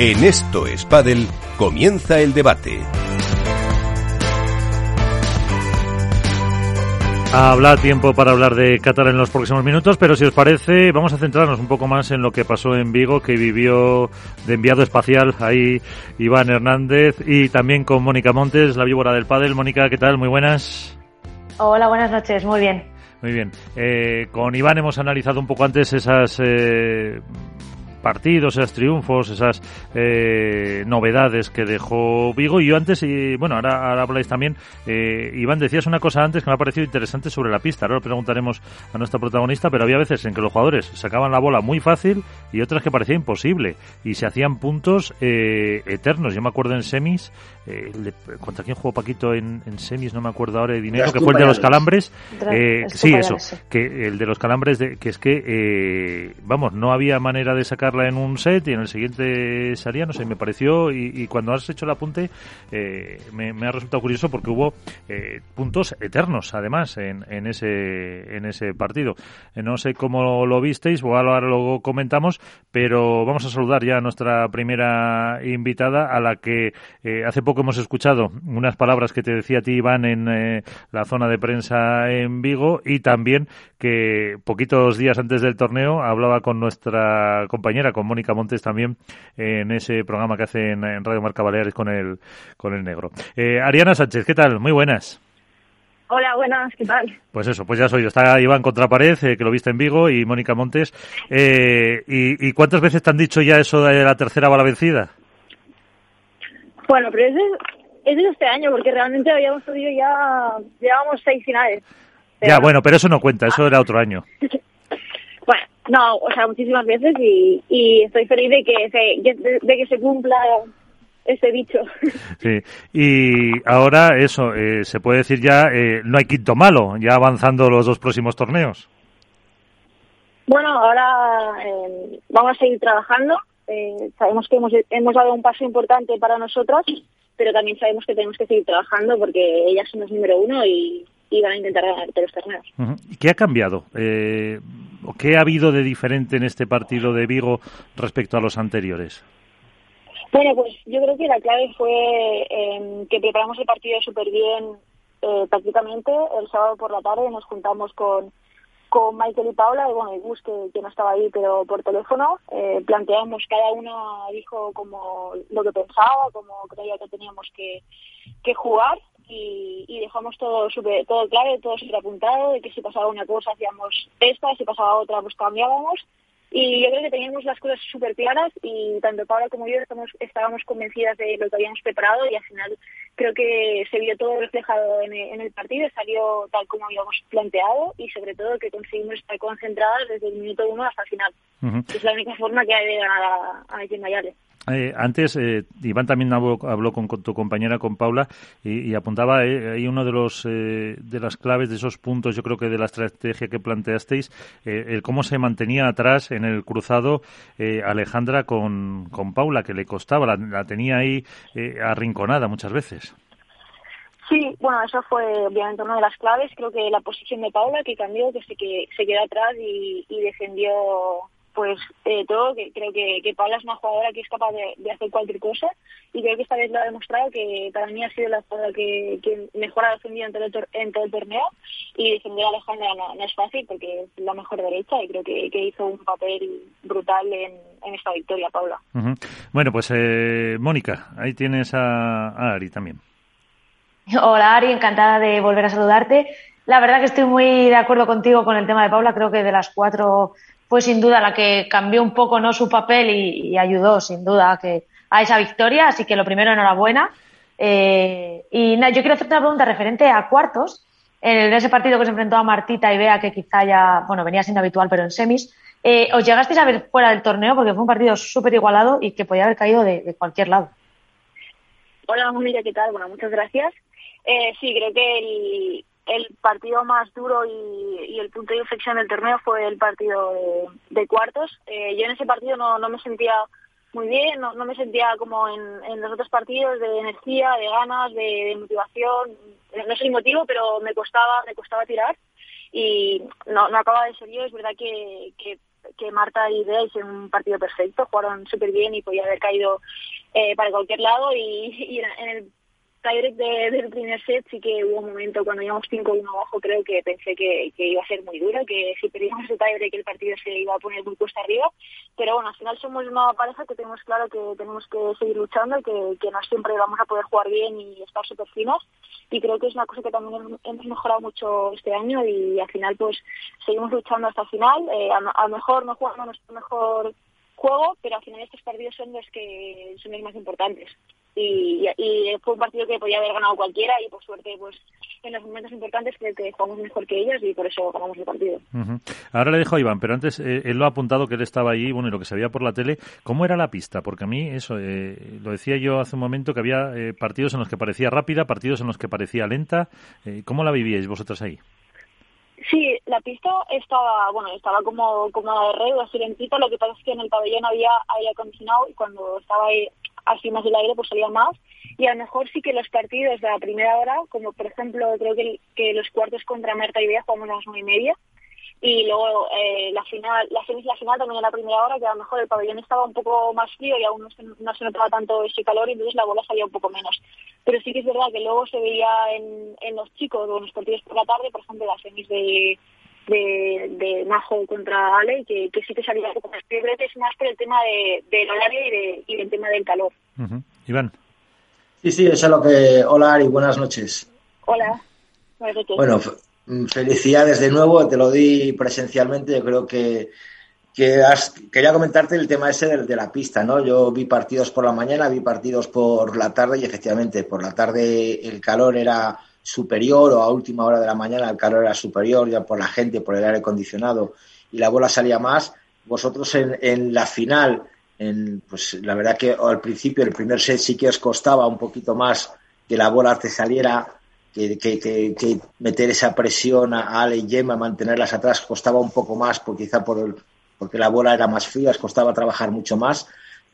En Esto es comienza el debate. Habrá tiempo para hablar de Qatar en los próximos minutos, pero si os parece, vamos a centrarnos un poco más en lo que pasó en Vigo, que vivió de enviado espacial ahí Iván Hernández y también con Mónica Montes, la víbora del pádel. Mónica, ¿qué tal? Muy buenas. Hola, buenas noches. Muy bien. Muy bien. Eh, con Iván hemos analizado un poco antes esas eh, partidos, esos triunfos, esas eh, novedades que dejó Vigo. Y yo antes, y bueno, ahora, ahora habláis también, eh, Iván, decías una cosa antes que me ha parecido interesante sobre la pista. Ahora lo preguntaremos a nuestra protagonista, pero había veces en que los jugadores sacaban la bola muy fácil y otras que parecía imposible. Y se hacían puntos eh, eternos. Yo me acuerdo en semis, eh, ¿contra quién jugó Paquito en, semis? No me acuerdo ahora de dinero, que fue el de los calambres. Eh, sí, eso, que el de los calambres, de, que es que, eh, vamos, no había manera de sacar en un set y en el siguiente salía, no sé, me pareció, y, cuando has hecho el apunte eh, me, ha resultado curioso porque hubo eh, puntos eternos, además, en, en, ese, en ese partido. Eh, no sé cómo lo visteis, o ahora lo comentamos, pero vamos a saludar ya a nuestra primera invitada, a la que hace poco hemos escuchado unas palabras que te decía a ti, Iván, en la zona de prensa en Vigo, y también que poquitos días antes del torneo hablaba con nuestra compañera con Mónica Montes también, en ese programa que hace en, Radio Marca Baleares con el, con el negro. Eh, Ariana Sánchez, ¿qué tal? Muy buenas. Hola, buenas, ¿qué tal? Pues eso, pues ya soy yo. Está Iván Contrapared, eh, que lo viste en Vigo, y Mónica Montes. Eh, y, cuántas veces te han dicho ya eso de la tercera bala vencida? Bueno, pero es de, es de este año, porque realmente habíamos subido ya, llevamos seis finales. Ya, bueno, pero eso no cuenta, eso era otro año. bueno, no, o sea, muchísimas veces y, estoy feliz de que se, de, que se cumpla ese dicho. Sí, y ahora eso, eh, se puede decir ya, eh, no hay quinto malo, ya avanzando los dos próximos torneos. Bueno, ahora eh, vamos a seguir trabajando. sabemos que hemos, hemos dado un paso importante para nosotras, pero también sabemos que tenemos que seguir trabajando porque ellas son los número uno y, van a intentar ganar los torneos. ¿Y qué ha cambiado? ¿Qué ha habido de diferente en este partido de Vigo respecto a los anteriores? Bueno, pues yo creo que la clave fue em, que preparamos el partido súper bien eh, prácticamente. El sábado por la tarde nos juntamos con, con Michael y Paula, y bueno, y Gus, que, no estaba ahí, pero por teléfono. Eh, planteamos, cada una dijo como lo que pensaba, como creía que teníamos que, que jugar y, dejamos todo super, todo claro, todo súper apuntado, de que si pasaba una cosa hacíamos esta, si pasaba otra pues cambiábamos. Y yo creo que teníamos las cosas súper claras y tanto Paula como yo estamos, estábamos convencidas de lo que habíamos preparado y al final creo que se vio todo reflejado en el, partido, salió tal como habíamos planteado y sobre todo que conseguimos estar concentradas desde el minuto uno hasta el final. Es la única forma que hay de ganar a, a Mayales. Eh, antes, eh, Iván también habló, con, tu compañera, con Paula, y, apuntaba eh, ahí uno de los de las claves de esos puntos, yo creo que de la estrategia que planteasteis, el cómo se mantenía atrás en el cruzado Alejandra con, con Paula, que le costaba, la, tenía ahí arrinconada muchas veces. Sí, bueno, eso fue obviamente una de las claves. Creo que la posición de Paula, que cambió, que se, que se quedó atrás y defendió pues eh, todo, que creo que, que Paula es una jugadora que es capaz de, hacer cualquier cosa y creo que esta vez lo ha demostrado que para mí ha sido la jugadora que, mejor ha defendido en todo, el, en todo el torneo y defender a Alejandra no, es fácil porque es la mejor derecha y creo que, hizo un papel brutal en, esta victoria, Paula. Bueno, pues eh, Mónica, ahí tienes a, a Ari también. Hola Ari, encantada de volver a saludarte. La verdad que estoy muy de acuerdo contigo con el tema de Paula. Creo que de las cuatro fue sin duda la que cambió un poco no su papel y, ayudó sin duda a, que, a esa victoria. Así que lo primero, enhorabuena. Eh, y yo quiero hacerte una pregunta referente a cuartos. En ese partido que se enfrentó a Martita y Bea, que quizá ya, bueno, venía siendo habitual, pero en semis. Eh, ¿Os llegasteis a ver fuera del torneo? Porque fue un partido súper igualado y que podía haber caído de, cualquier lado. Hola, Mónica, ¿qué tal? Bueno, muchas gracias. Eh, sí, creo que el, el partido más duro y, el punto de inflexión del torneo fue el partido de, cuartos. Eh, yo en ese partido no, me sentía muy bien, no, me sentía como en, los otros partidos de energía, de ganas, de, motivación. No sé el motivo, pero me costaba, me costaba tirar y no, no acaba de ser yo. Es verdad que Marta y Bea hicieron un partido perfecto, jugaron súper bien y podía haber caído eh, para cualquier lado y, y en el tiebreak de, del primer set sí que hubo un momento cuando íbamos 5-1 abajo, creo que pensé que, que, iba a ser muy duro, que si perdíamos ese tiebreak el partido se iba a poner muy cuesta arriba, pero bueno, al final somos una pareja que tenemos claro que tenemos que seguir luchando y que, que no siempre vamos a poder jugar bien y estar súper finos. Y creo que es una cosa que también hemos mejorado mucho este año y al final pues seguimos luchando hasta el final, eh, a, lo mejor no jugamos nuestro mejor juego, pero al final estos partidos son los que son los más importantes y, y, fue un partido que podía haber ganado cualquiera y por suerte pues en los momentos importantes creo que jugamos mejor que ellos y por eso ganamos el partido. Ahora le dejo a Iván, pero antes eh, él lo ha apuntado que él estaba allí, bueno, y lo que se veía por la tele, ¿cómo era la pista? Porque a mí eso, eh, lo decía yo hace un momento que había eh, partidos en los que parecía rápida, partidos en los que parecía lenta, ¿cómo la vivíais vosotras ahí? Sí, la pista estaba, bueno, estaba como, como de red, así lentita, lo que pasa es que en el pabellón había aire acondicionado y cuando estaba ahí más el aire pues salía más. Y a lo mejor sí que los partidos de la primera hora como por ejemplo creo que, los cuartos contra Marta y Bea jugamos a las nueve y media. Y luego eh, la final la semis la final también en la primera hora que a lo mejor el pabellón estaba un poco más frío y aún no se, no se notaba tanto ese calor y entonces la bola salía un poco menos. Pero sí que es verdad que luego se veía en, en los chicos o en los partidos por la tarde por ejemplo las semis de de, de Majo contra Ale, que, que sí que salía un poco más es más por el tema de, del horario y, de, y del tema del calor. Iván. Sí, sí, eso es lo que... Hola Ari, buenas noches. Hola, buenas noches. Bueno, mm, felicidades de nuevo, te lo di presencialmente, yo creo que, que has, quería comentarte el tema ese de, de, la pista, ¿no? Yo vi partidos por la mañana, vi partidos por la tarde y efectivamente por la tarde el calor era superior o a última hora de la mañana el calor era superior ya por la gente, por el aire acondicionado y la bola salía más. Vosotros en, la final, en, pues la verdad que al principio el primer set sí que os costaba un poquito más que la bola te saliera, que, que, que, meter esa presión a Ale y Gemma, mantenerlas atrás costaba un poco más, por, quizá por el, porque la bola era más fría, os costaba trabajar mucho más.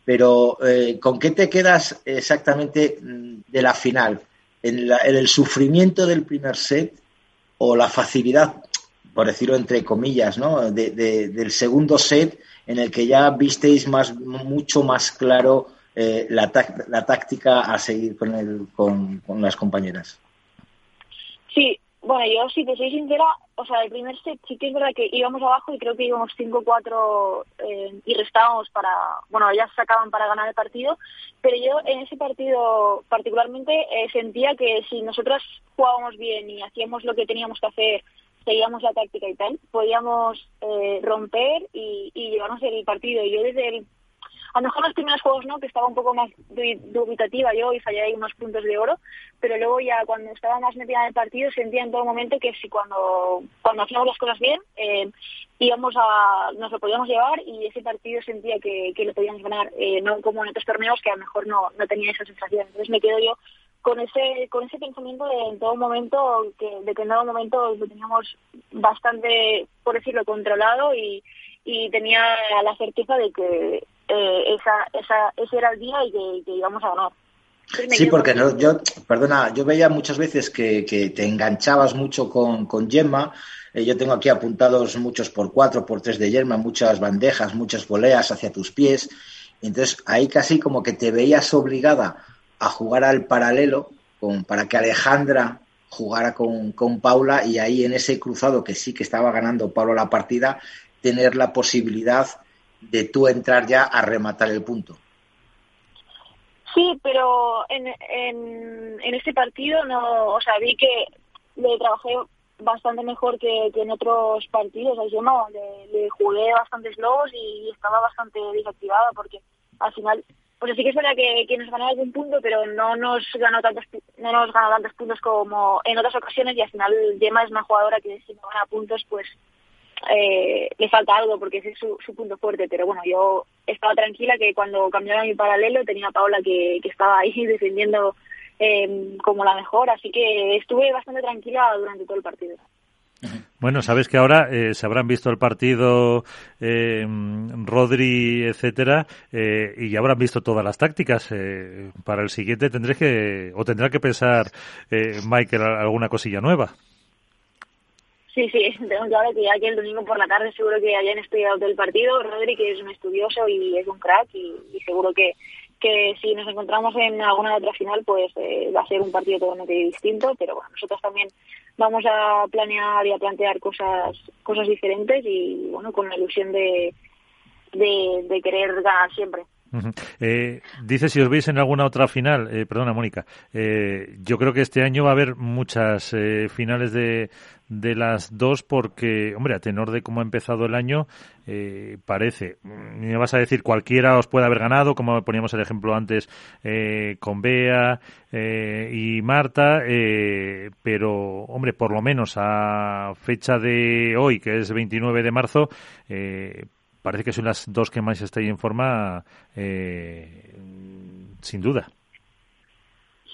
Pero, eh, ¿con qué te quedas exactamente mm, de la final? En, el sufrimiento del primer set o la facilidad, por decirlo entre comillas, ¿no? De, del segundo set en el que ya visteis más, mucho más claro eh, la, la, táctica a seguir con, el, con, con las compañeras. Sí, bueno, yo si te soy sincera, o sea, el primer set sí que es verdad que íbamos abajo y creo que íbamos 5-4 eh, y restábamos para, bueno, ellas sacaban para ganar el partido, pero yo en ese partido particularmente eh, sentía que si nosotras jugábamos bien y hacíamos lo que teníamos que hacer, seguíamos la táctica y tal, podíamos eh, romper y, y llevarnos el partido. Y yo desde el a lo mejor los primeros juegos no, que estaba un poco más dubitativa yo y fallé ahí unos puntos de oro, pero luego ya cuando estaba más metida en el partido sentía en todo momento que si cuando, cuando hacíamos las cosas bien eh, íbamos a, nos lo podíamos llevar y ese partido sentía que, que lo podíamos ganar, eh, no como en otros torneos que a lo mejor no, no tenía esa sensación. Entonces me quedo yo con ese con ese pensamiento de en todo momento que de en todo momento lo teníamos bastante por decirlo controlado y, y tenía la certeza de que eh, esa, esa, ese era el día y que, íbamos a ganar. Sí, porque no, yo, perdona, yo veía muchas veces que, que te enganchabas mucho con, con Gemma. Eh, yo tengo aquí apuntados muchos por cuatro, por tres de Gemma, muchas bandejas, muchas voleas hacia tus pies. Entonces ahí casi como que te veías obligada a jugar al paralelo con, para que Alejandra jugara con, con Paula y ahí en ese cruzado que sí que estaba ganando Paula la partida, tener la posibilidad de tú entrar ya a rematar el punto. Sí, pero en, en, en este partido no, o sea, vi que le trabajé bastante mejor que, que en otros partidos, así no, le, le jugué bastantes lobos y estaba bastante desactivada porque al final, pues sí que es verdad que, que nos ganó algún punto, pero no nos ganó tantos no nos ganó tantos puntos como en otras ocasiones y al final Gemma es una jugadora que si no gana puntos pues eh, le falta algo porque ese es su, su, punto fuerte. Pero bueno, yo estaba tranquila que cuando cambiaron mi paralelo tenía a Paula que, que estaba ahí defendiendo eh, como la mejor, así que estuve bastante tranquila durante todo el partido. Bueno, sabes que ahora eh, se habrán visto el partido eh, Rodri, etcétera, eh, y ya habrán visto todas las tácticas. Eh, para el siguiente tendré que, o tendrá que pensar eh, Michael alguna cosilla nueva. Sí, sí, tengo claro que ya que el domingo por la tarde seguro que hayan estudiado todo el partido. Rodri, que es un estudioso y es un crack, y, seguro que, que si nos encontramos en alguna otra final, pues eh, va a ser un partido totalmente distinto. Pero bueno, nosotros también vamos a planear y a plantear cosas cosas diferentes y bueno, con la ilusión de, de querer ganar siempre. Eh, dice si os veis en alguna otra final, eh, perdona Mónica, eh, yo creo que este año va a haber muchas eh, finales de, de las dos porque, hombre, a tenor de cómo ha empezado el año, parece, me vas a decir cualquiera os puede haber ganado, como poníamos el ejemplo antes con Bea y Marta, pero, hombre, por lo menos a fecha de hoy, que es 29 de marzo, parece que son las dos que más estáis en forma, eh, sin duda.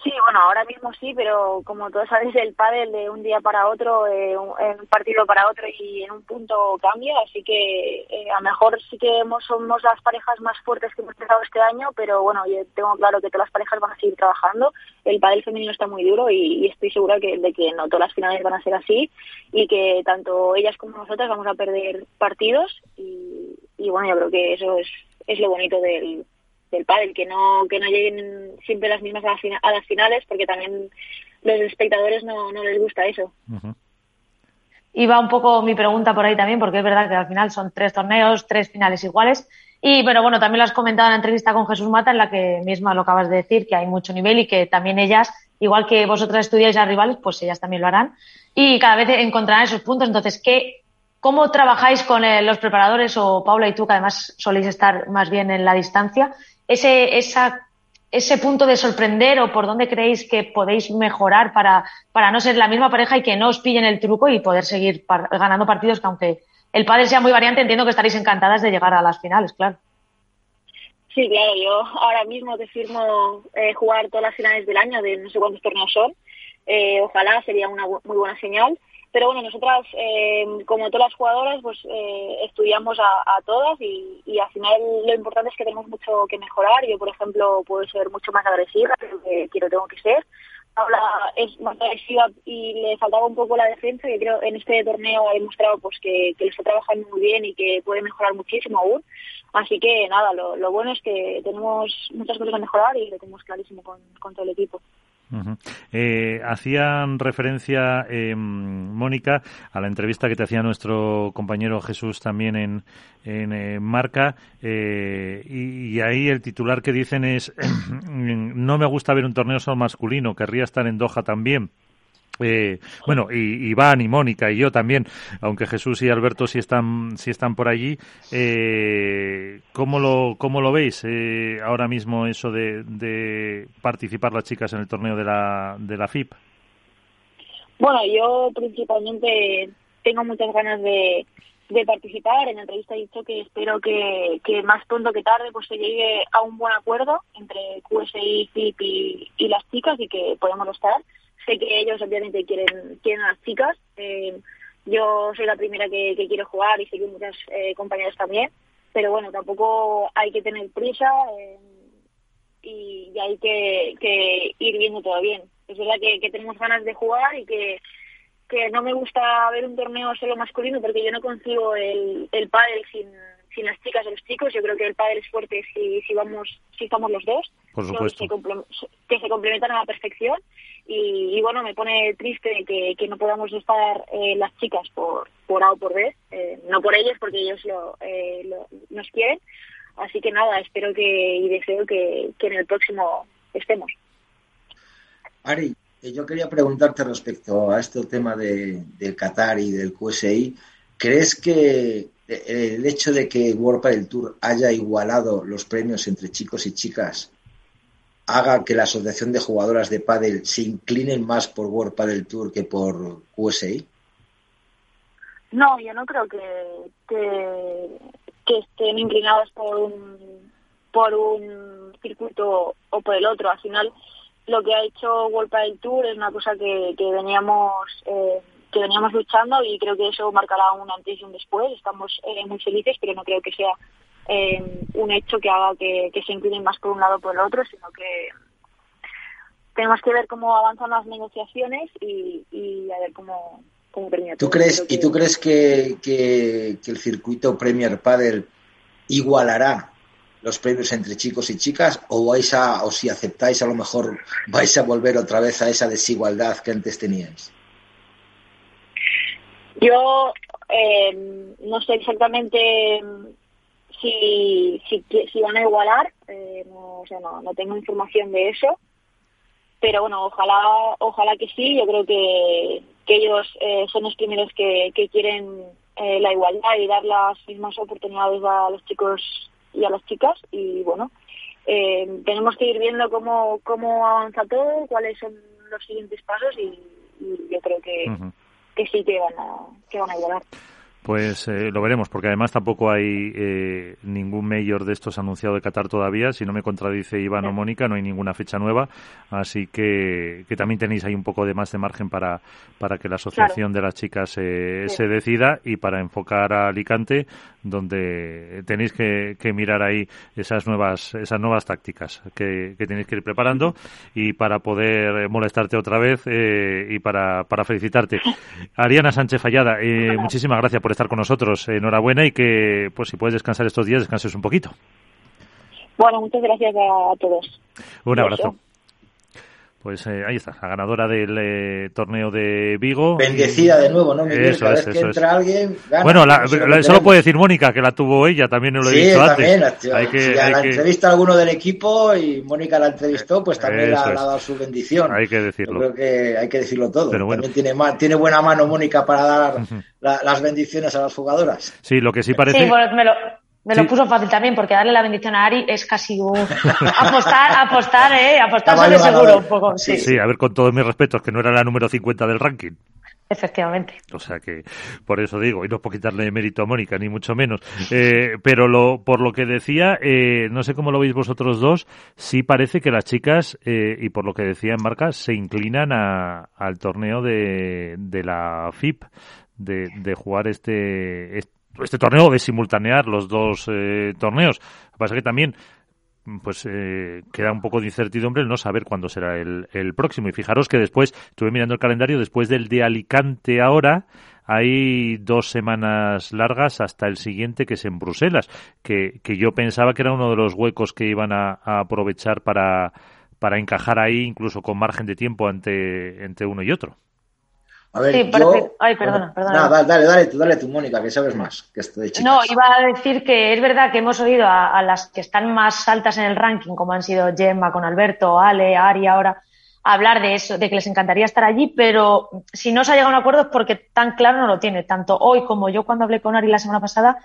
Sí, bueno, ahora mismo sí, pero como todos sabéis, el pádel de un día para otro, eh, en un partido para otro y en un punto cambia, así que eh, a lo mejor sí que somos las parejas más fuertes que hemos empezado este año, pero bueno, yo tengo claro que todas las parejas van a seguir trabajando. El pádel femenino está muy duro y, estoy segura que, de que no todas las finales van a ser así y que tanto ellas como nosotras vamos a perder partidos y, bueno, yo creo que eso es, es lo bonito del del pádel, que no, que no lleguen siempre las mismas a, las finales, porque también los espectadores no, no les gusta eso. Y va un poco mi pregunta por ahí también, porque es verdad que al final son tres torneos, tres finales iguales. Y pero bueno, también lo has comentado en la entrevista con Jesús Mata, en la que misma lo acabas de decir, que hay mucho nivel y que también ellas, igual que vosotras estudiáis a rivales, pues ellas también lo harán. Y cada vez encontrarán esos puntos. Entonces, ¿qué, ¿cómo trabajáis con eh, los preparadores o Paula y tú, que además soléis estar más bien en la distancia? Ese, esa, ese punto de sorprender o por dónde creéis que podéis mejorar para, para no ser la misma pareja y que no os pillen el truco y poder seguir ganando partidos que aunque el padre sea muy variante, entiendo que estaréis encantadas de llegar a las finales, claro. Sí, claro, yo ahora mismo te firmo eh, jugar todas las finales del año, de no sé cuántos torneos son. Eh, ojalá sería una muy buena señal. Pero bueno, nosotras, eh, como todas las jugadoras, pues eh, estudiamos a, todas y, al final lo importante es que tenemos mucho que mejorar. Yo, por ejemplo, puedo ser mucho más agresiva, que quiero tengo que ser. Paula es más agresiva y le faltaba un poco la defensa, que creo en este torneo ha demostrado pues que, que lo está trabajando muy bien y que puede mejorar muchísimo aún. Así que nada, lo, bueno es que tenemos muchas cosas a mejorar y lo tenemos clarísimo con todo el equipo. Eh, hacían referencia, eh, Mónica, a la entrevista que te hacía nuestro compañero Jesús también en, en eh, Marca, y, y, ahí el titular que dicen es, no me gusta ver un torneo solo masculino, querría estar en Doha también. Eh, bueno, y Iván y Mónica y yo también, aunque Jesús y Alberto sí están, sí están por allí. Eh, ¿cómo, lo, ¿Cómo lo veis eh, ahora mismo eso de, participar las chicas en el torneo de la, de la FIP? Bueno, yo principalmente tengo muchas ganas de, de participar. En la entrevista he dicho que espero que, que más pronto que tarde pues se llegue a un buen acuerdo entre QSI, FIP y, y las chicas y que podamos estar sé que ellos obviamente quieren, quieren a las chicas. Eh, yo soy la primera que, quiero jugar y sé que muchas eh, compañeras también, pero bueno, tampoco hay que tener prisa eh, y, hay que, ir viendo todo bien. Es verdad que, tenemos ganas de jugar y que, que no me gusta ver un torneo solo masculino porque yo no consigo el, el pádel sin sin las chicas o los chicos. Yo creo que el pádel es fuerte si, si vamos si estamos los dos. Por supuesto. Que se, complementan a la perfección. Y, bueno, me pone triste que, que no podamos estar eh, las chicas por, por A o por B. Eh, no por ellos, porque ellos lo, eh, lo, nos quieren. Así que nada, espero que y deseo que, que en el próximo estemos. Ari, yo quería preguntarte respecto a este tema de, del Qatar y del QSI. ¿Crees que, el hecho de que World Padel Tour haya igualado los premios entre chicos y chicas haga que la asociación de jugadoras de pádel se inclinen más por World Padel Tour que por USI? No, yo no creo que, que, estén inclinados por un por un circuito o por el otro. Al final, lo que ha hecho World Padel Tour es una cosa que, que veníamos eh, que veníamos luchando y creo que eso marcará un antes y un después. Estamos eh, muy felices, pero no creo que sea eh, un hecho que haga que, se inclinen más por un lado o por el otro, sino que tenemos que ver cómo avanzan las negociaciones y, a ver cómo, premio. ¿Tú crees, ¿Y tú crees que, que, el circuito Premier Padel igualará los premios entre chicos y chicas o vais a, o si aceptáis a lo mejor vais a volver otra vez a esa desigualdad que antes teníais? Yo eh, no sé exactamente si, si, si van a igualar, eh, no, no, tengo información de eso, pero bueno, ojalá, ojalá que sí, yo creo que, que ellos eh, son los primeros que, que quieren eh, la igualdad y dar las mismas oportunidades a los chicos y a las chicas. Y bueno, tenemos que ir viendo cómo, cómo avanza todo, cuáles son los siguientes pasos y, yo creo que, que sí que van a, que van a igualar. Pues eh, lo veremos, porque además tampoco hay eh, ningún mayor de estos anunciado de Qatar todavía. Si no me contradice Iván o Mónica, no hay ninguna fecha nueva. Así que, que también tenéis ahí un poco de más de margen para, para que la asociación de las chicas eh, se decida y para enfocar a Alicante, donde tenéis que, que, mirar ahí esas nuevas, esas nuevas tácticas que, que tenéis que ir preparando y para poder molestarte otra vez y para, para felicitarte. Ariana Sánchez Fallada, muchísimas gracias por estar con nosotros. Enhorabuena y que, pues si puedes descansar estos días, descanses un poquito. Bueno, muchas gracias a todos. Un abrazo. Pues eh, ahí está, la ganadora del eh, torneo de Vigo. Bendecida de nuevo, ¿no? eso Cada es, vez que entra alguien. bueno, la, eso lo puede decir Mónica, que la tuvo ella, también lo he sí, dicho también, antes. Hay que, si la entrevista a alguno del equipo y Mónica la entrevistó, pues también le ha, dado su bendición. Hay que decirlo. creo que hay que decirlo todo. También tiene, tiene buena mano Mónica para dar las bendiciones a las jugadoras. Sí, lo que sí parece. Sí, me lo, me lo puso fácil también, porque darle la bendición a Ari es casi un... apostar, apostar, ¿eh? Apostar sobre seguro un poco. Sí. sí, a ver, con todos mis respetos, que no era la número 50 del ranking. Efectivamente. O sea que, por eso digo, y no es por quitarle mérito a Mónica, ni mucho menos. Eh, pero lo, por lo que decía, eh, no sé cómo lo veis vosotros dos, sí parece que las chicas, eh, y por lo que decía en Marca, se inclinan a, al torneo de, de la FIP, de, de jugar este, este este torneo de simultanear los dos eh, torneos. Lo que pasa que también pues eh, queda un poco de incertidumbre el no saber cuándo será el, el, próximo. Y fijaros que después, estuve mirando el calendario, después del de Alicante ahora, hay dos semanas largas hasta el siguiente que es en Bruselas, que, que yo pensaba que era uno de los huecos que iban a, a aprovechar para, para encajar ahí, incluso con margen de tiempo entre, entre uno y otro. A ver, sí, yo... Ay, perdona, perdona. Nada, dale, dale, tú, dale tú, Mónica, que sabes más que esto de chicas. No, iba a decir que es verdad que hemos oído a, las que están más altas en el ranking, como han sido Gemma con Alberto, Ale, Ari ahora, hablar de eso, de que les encantaría estar allí, pero si no se ha llegado a un acuerdo es porque tan claro no lo tiene. Tanto hoy como yo cuando hablé con Ari la semana pasada,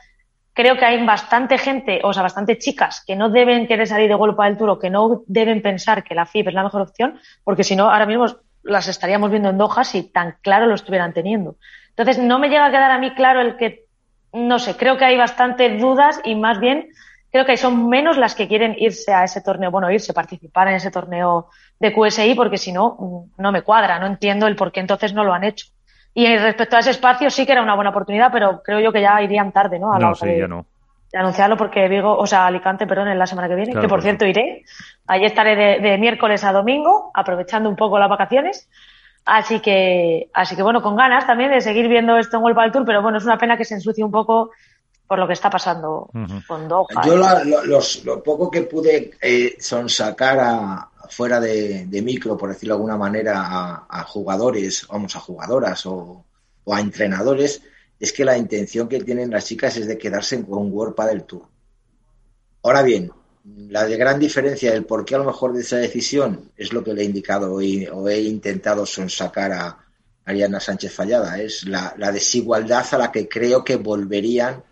creo que hay bastante gente, o sea, bastante chicas que no deben querer salir de golpe del Tour que no deben pensar que la FIP es la mejor opción, porque si no, ahora mismo las estaríamos viendo en Doha si tan claro lo estuvieran teniendo. Entonces, no me llega a quedar a mí claro el que, no sé, creo que hay bastantes dudas y más bien creo que son menos las que quieren irse a ese torneo, bueno, irse, participar en ese torneo de QSI, porque si no, mm, no me cuadra, no entiendo el por qué entonces no lo han hecho. Y respecto a ese espacio sí que era una buena oportunidad, pero creo yo que ya irían tarde, ¿no? A no, sí, ya no anunciarlo porque Vigo, o sea, Alicante, perdón, en la semana que viene, que por cierto iré. Allí estaré de, miércoles a domingo, aprovechando un poco las vacaciones. Así que, así que bueno, con ganas también de seguir viendo esto en World del Tour, pero bueno, es una pena que se ensucie un poco por lo que está pasando con Doha. Yo lo, poco que pude eh, sonsacar a, fuera de, micro, por decirlo de alguna manera, a, jugadores, vamos, a jugadoras o, o a entrenadores, es que la intención que tienen las chicas es de quedarse con un World del Tour. Ahora bien, la de gran diferencia del por qué a lo mejor de esa decisión es lo que le he indicado hoy, o he intentado sonsacar a Ariana Sánchez Fallada, es la, desigualdad a la que creo que volverían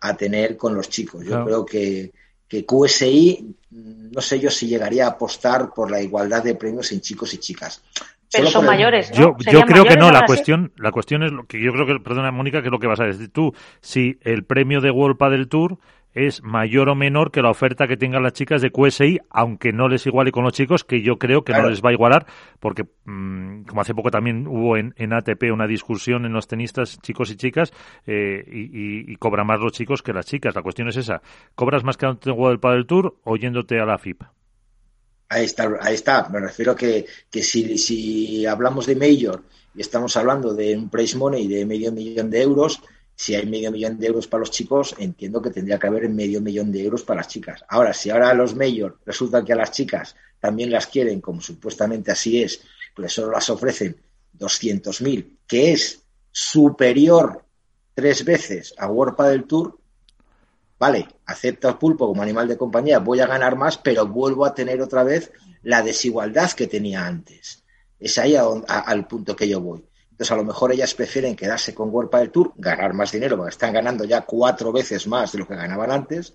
a tener con los chicos. Yo creo que, que QSI, no sé yo si llegaría a apostar por la igualdad de premios en chicos y chicas. Pero son mayores. Yo, yo creo que no. La cuestión, la cuestión es lo que yo creo que, perdona Mónica, que es lo que vas a decir tú. Si el premio de World del Tour es mayor o menor que la oferta que tengan las chicas de QSI, aunque no les iguale con los chicos, que yo creo que no les va a igualar, porque mm, como hace poco también hubo en, en, ATP una discusión en los tenistas, chicos y chicas, eh, y, y, cobran más los chicos que las chicas. La cuestión es esa, ¿cobras más que en World del Tour o yéndote a la FIP? Ahí está, ahí está. Me refiero que, que si, si hablamos de Major y estamos hablando de un price money de medio millón de euros, si hay medio millón de euros para los chicos, entiendo que tendría que haber medio millón de euros para las chicas. Ahora, si ahora los mayors resulta que a las chicas también las quieren, como supuestamente así es, pues solo las ofrecen 200.000, que es superior tres veces a World del Tour, vale, acepta el pulpo como animal de compañía, voy a ganar más, pero vuelvo a tener otra vez la desigualdad que tenía antes. Es ahí al punto que yo voy. Entonces, a lo mejor ellas prefieren quedarse con World del Tour, ganar más dinero, porque están ganando ya cuatro veces más de lo que ganaban antes,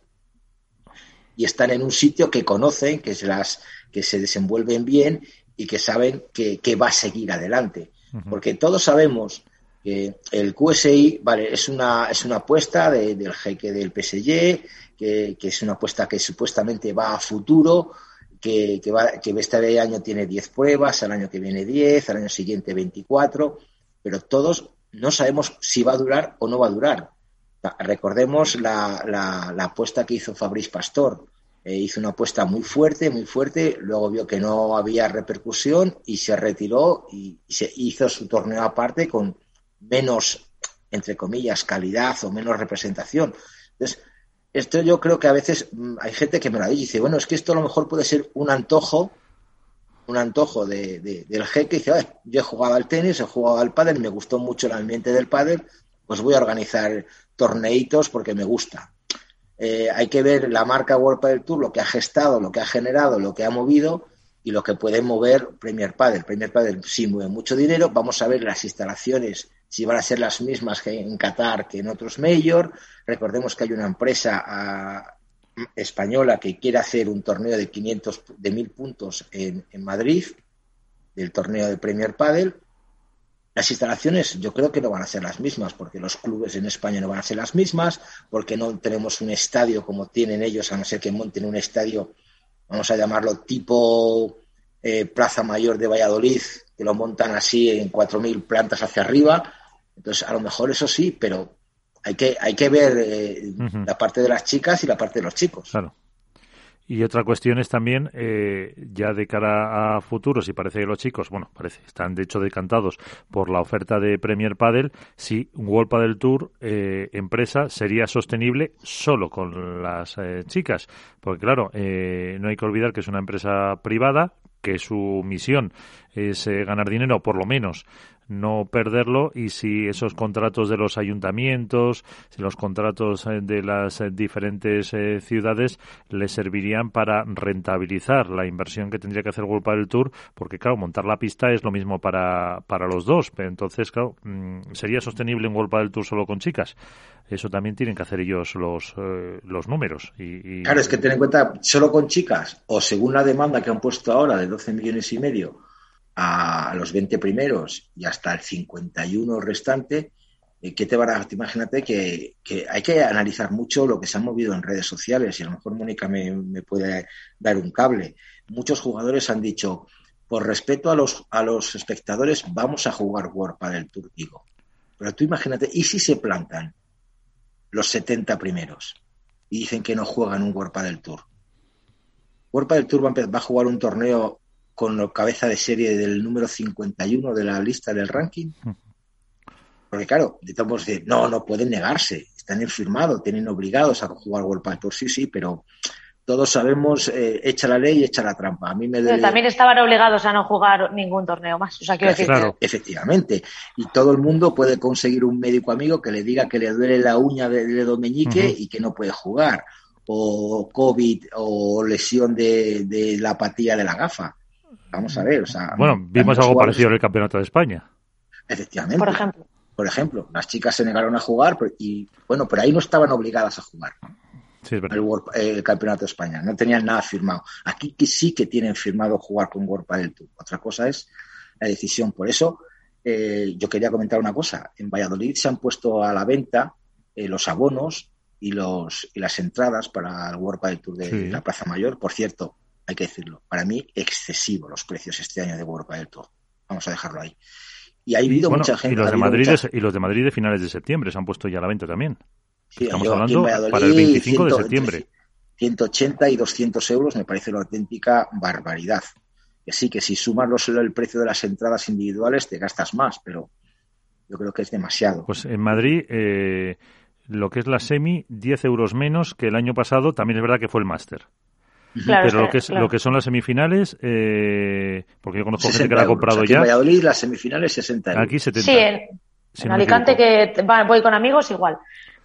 y están en un sitio que conocen, que se, las, que se desenvuelven bien y que saben que, va a seguir adelante. Porque todos sabemos que el QSI vale, es, una, es una apuesta del jeque del PSG, que, que, es una apuesta que supuestamente va a futuro, que, que, va, que este año tiene 10 pruebas, al año que viene 10, al año siguiente 24 pero todos no sabemos si va a durar o no va a durar. Recordemos la, la, apuesta que hizo Fabrice Pastor. Eh, hizo una apuesta muy fuerte, muy fuerte, luego vio que no había repercusión y se retiró y, se hizo su torneo aparte con menos, entre comillas, calidad o menos representación. Entonces, esto yo creo que a veces mm, hay gente que me lo dice, bueno, es que esto a lo mejor puede ser un antojo un antojo de, del jeque dice, yo he jugado al tenis, he jugado al pádel, me gustó mucho el ambiente del pádel, pues voy a organizar torneitos porque me gusta. Eh, hay que ver la marca World Padel Tour, lo que ha gestado, lo que ha generado, lo que ha movido y lo que puede mover Premier Padel. Premier Padel sí mueve mucho dinero. Vamos a ver las instalaciones si van a ser las mismas que en Qatar que en otros major. Recordemos que hay una empresa a, española que quiere hacer un torneo de 500, de 1000 puntos en, en Madrid, del torneo de Premier Padel. Las instalaciones yo creo que no van a ser las mismas, porque los clubes en España no van a ser las mismas, porque no tenemos un estadio como tienen ellos, a no ser que monten un estadio, vamos a llamarlo tipo eh, Plaza Mayor de Valladolid, que lo montan así en 4.000 plantas hacia arriba. Entonces, a lo mejor eso sí, pero hay que, hay que ver eh, la parte de las chicas y la parte de los chicos. Claro. Y otra cuestión es también, eh, ya de cara a futuros, y parece que los chicos, bueno, parece, están de hecho decantados por la oferta de Premier Padel, si World Padel Tour, eh, empresa, sería sostenible solo con las chicas. Porque claro, no hay que olvidar que es una empresa privada, que su misión es ganar dinero, por lo menos no perderlo y si esos contratos de los ayuntamientos, si los contratos eh, de las eh, diferentes eh, ciudades le servirían para rentabilizar la inversión que tendría que hacer World del Tour, porque claro, montar la pista es lo mismo para, para los dos, pero entonces, claro, mm, ¿sería sostenible un World del Tour solo con chicas? Eso también tienen que hacer ellos los, los números. Y, Claro, es que ten en cuenta, solo con chicas, o según la demanda que han puesto ahora de 12 millones y medio, a los 20 primeros y hasta el 51 restante, eh, ¿qué te van a Imagínate que, hay que analizar mucho lo que se ha movido en redes sociales y a lo mejor Mónica me, puede dar un cable. Muchos jugadores han dicho, por respeto a los, a los espectadores, vamos a jugar World del Tour, digo. Pero tú imagínate, ¿y si se plantan los 70 primeros y dicen que no juegan un World del Tour? World del Tour va a jugar un torneo con la cabeza de serie del número 51 de la lista del ranking. Porque claro, estamos decir, no, no pueden negarse, están infirmados, tienen obligados a jugar World Tour, sí, sí, pero todos sabemos, eh, echa la ley y echa la trampa. A mí me También estaban obligados a no jugar ningún torneo más. O sea, quiero decir Efectivamente. Y todo el mundo puede conseguir un médico amigo que le diga que le duele la uña de dedo meñique y que no puede jugar. O COVID o lesión de, de la apatía de la gafa. Vamos a ver, o sea... Bueno, vimos algo parecido en el Campeonato de España. Efectivamente. Por ejemplo. Por ejemplo, las chicas se negaron a jugar y, bueno, pero ahí no estaban obligadas a jugar. Sí, el, Campeonato de España. No tenían nada firmado. Aquí que sí que tienen firmado jugar con World Padel Tour. Otra cosa es la decisión. Por eso, eh, yo quería comentar una cosa. En Valladolid se han puesto a la venta eh, los abonos y, los, y las entradas para el World Padel Tour de la Plaza Mayor. Por cierto, hay que decirlo, para mí excesivo los precios este año de World del Tour. Vamos a dejarlo ahí. Y ha habido mucha gente. Y los, de Madrid y los de Madrid de finales de septiembre se han puesto ya a la venta también. Estamos hablando para el 25 de septiembre. 180 y 200 euros me parece una auténtica barbaridad. que sí, que si sumas solo el precio de las entradas individuales te gastas más, pero yo creo que es demasiado. Pues en Madrid, eh, lo que es la semi, 10 euros menos que el año pasado, también es verdad que fue el máster. Pero lo que, es, lo que son las semifinales, eh, porque yo conozco gente que la ha comprado ya. En Valladolid las semifinales 60 euros. Aquí 70. Sí, en, Alicante que voy con amigos igual.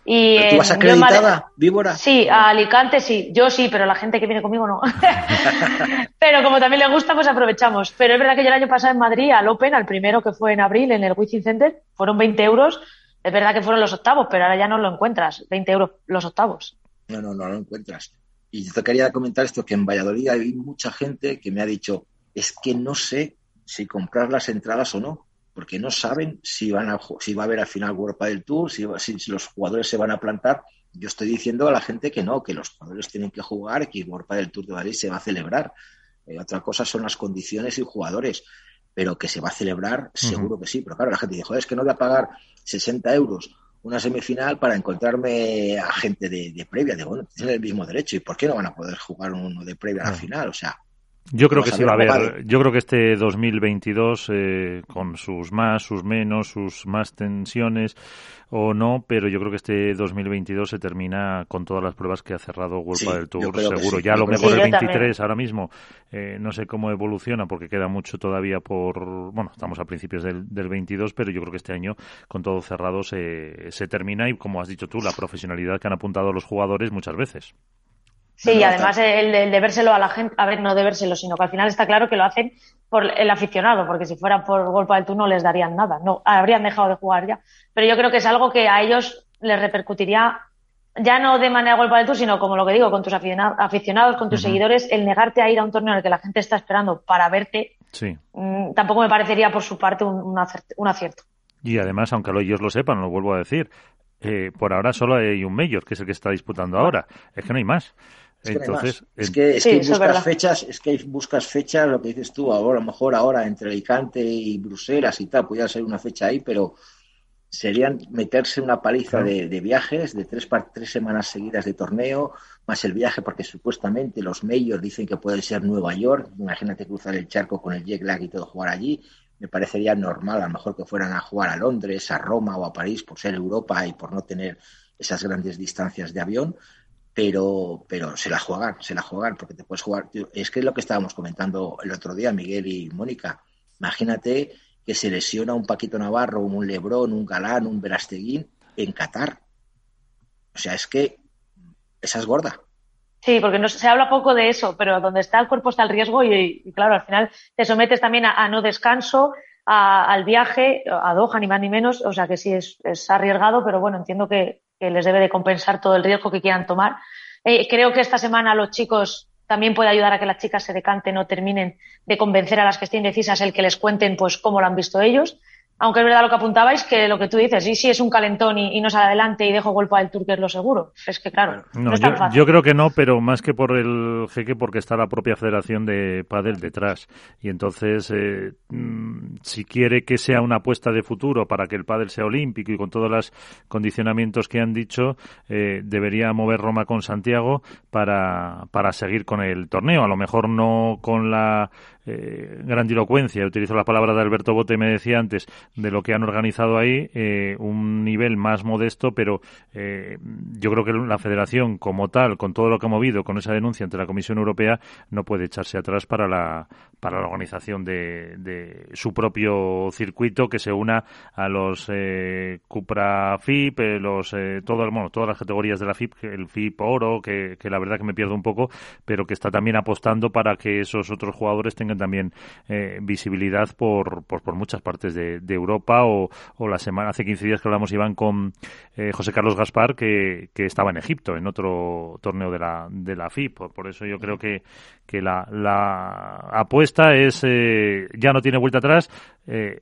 Y, ¿Tú vas acreditada, Víbora? Sí, a Alicante sí. Yo sí, pero la gente que viene conmigo no. pero como también le gusta, pues aprovechamos. Pero es verdad que yo el año pasado en Madrid, al Open, al primero que fue en abril, en el Wizzing Center, fueron 20 euros. Es verdad que fueron los octavos, pero ahora ya no lo encuentras. 20 euros los octavos. No, no, no lo encuentras. Y yo te quería comentar esto, que en Valladolid hay mucha gente que me ha dicho, es que no sé si comprar las entradas o no porque no saben si, van a, si va a haber al final World del Tour, si, si, los jugadores se van a plantar. Yo estoy diciendo a la gente que no, que los jugadores tienen que jugar, que el World del Tour de Madrid se va a celebrar. Eh, otra cosa son las condiciones y jugadores, pero que se va a celebrar, seguro que sí. Pero claro, la gente dice, es que no voy a pagar 60 euros una semifinal para encontrarme a gente de, previa. Digo, bueno, tienen el mismo derecho. ¿Y por qué no van a poder jugar uno de previa a la final? O sea, yo creo que sí va a haber. Yo creo que este 2022, eh, con sus más, sus menos, sus más tensiones o no, pero yo creo que este 2022 se termina con todas las pruebas que ha cerrado World del Tour, seguro. Ya a lo mejor el 23 ahora mismo, eh, no sé cómo evoluciona porque queda mucho todavía por. Bueno, estamos a principios del, del 22, pero yo creo que este año, con todo cerrado, se, se termina y, como has dicho tú, la profesionalidad que han apuntado los jugadores muchas veces. Sí, y además el, de debérselo a la gente, a ver, no debérselo, sino que al final está claro que lo hacen por el aficionado, porque si fuera por golpe del tour no les darían nada, no habrían dejado de jugar ya. Pero yo creo que es algo que a ellos les repercutiría ya no de manera golpe del tour, sino como lo que digo, con tus aficionados, con tus seguidores, el negarte a ir a un torneo en el que la gente está esperando para verte, sí. Mm, tampoco me parecería por su parte un, acierto. Y además, aunque ellos lo sepan, lo vuelvo a decir, eh, por ahora solo hay un mayor, que es el que está disputando ahora. Es que no hay más. Es que, es que, buscas fechas, es que buscas fechas, lo que dices tú, ahora, a lo mejor ahora entre Alicante y Bruselas y tal, pudiera ser una fecha ahí, pero serían meterse una paliza de, viajes, de tres, tres semanas seguidas de torneo, más el viaje, porque supuestamente los medios dicen que puede ser Nueva York, imagínate cruzar el charco con el jet lag y todo jugar allí, me parecería normal, a lo mejor que fueran a jugar a Londres, a Roma o a París por ser Europa y por no tener esas grandes distancias de avión, pero, pero se la juegan, se la juegan, porque te puedes jugar. Es que es lo que estábamos comentando el otro día, Miguel y Mónica. Imagínate que se lesiona un Paquito Navarro, un Lebrón, un Galán, un Verasteguín en Qatar. O sea, es que esa es gorda. Sí, porque no, se habla poco de eso, pero donde está el cuerpo está el riesgo y, claro, al final te sometes también a, no descanso, al viaje, a Doha, ni más ni menos, o sea que sí es, es arriesgado, pero bueno, entiendo que, que les debe de compensar todo el riesgo que quieran tomar. Eh, creo que esta semana los chicos también puede ayudar a que las chicas se decanten o terminen de convencer a las que estén indecisas el que les cuenten pues cómo lo han visto ellos aunque es verdad lo que apuntabais, que lo que tú dices, y si es un calentón y, no sale adelante y dejo golpe al tour, que es lo seguro. Es que claro, no, es tan yo, fácil. yo, creo que no, pero más que por el jeque, porque está la propia Federación de Padel detrás. Y entonces, eh, mm, si quiere que sea una apuesta de futuro para que el pádel sea olímpico y con todos los condicionamientos que han dicho, eh, debería mover Roma con Santiago para, para seguir con el torneo. A lo mejor no con la eh, grandilocuencia, utilizo la palabra de Alberto Bote, me decía antes, de lo que han organizado ahí, eh, un nivel más modesto, pero eh, yo creo que la federación como tal, con todo lo que ha movido, con esa denuncia ante la Comisión Europea, no puede echarse atrás para la, para la organización de, su propio circuito que se una a los eh, Cupra FIP, eh, los, todo, bueno, todas las categorías de la FIP, el FIP Oro, que la verdad que me pierdo un poco, pero que está también apostando para que esos otros jugadores tengan también eh, visibilidad por, por, por, muchas partes de, de Europa o, o, la semana, hace 15 días que hablamos, Iván, con eh, José Carlos Gaspar, que, que, estaba en Egipto, en otro torneo de la, de la FIP. Por, por eso yo creo que, que la, la apuesta es, eh, ya no tiene vuelta atrás, eh,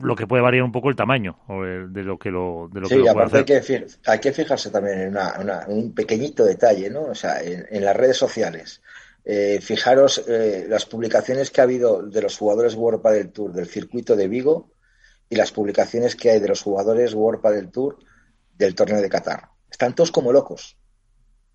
lo que puede variar un poco el tamaño o el, de lo que lo de lo sí, que lo aparte hay que, hay que fijarse también en una, una, un pequeñito detalle, ¿no? O sea, en, en las redes sociales. Eh, fijaros eh, las publicaciones que ha habido de los jugadores World del Tour del circuito de Vigo y las publicaciones que hay de los jugadores World del Tour del torneo de Qatar. Están todos como locos.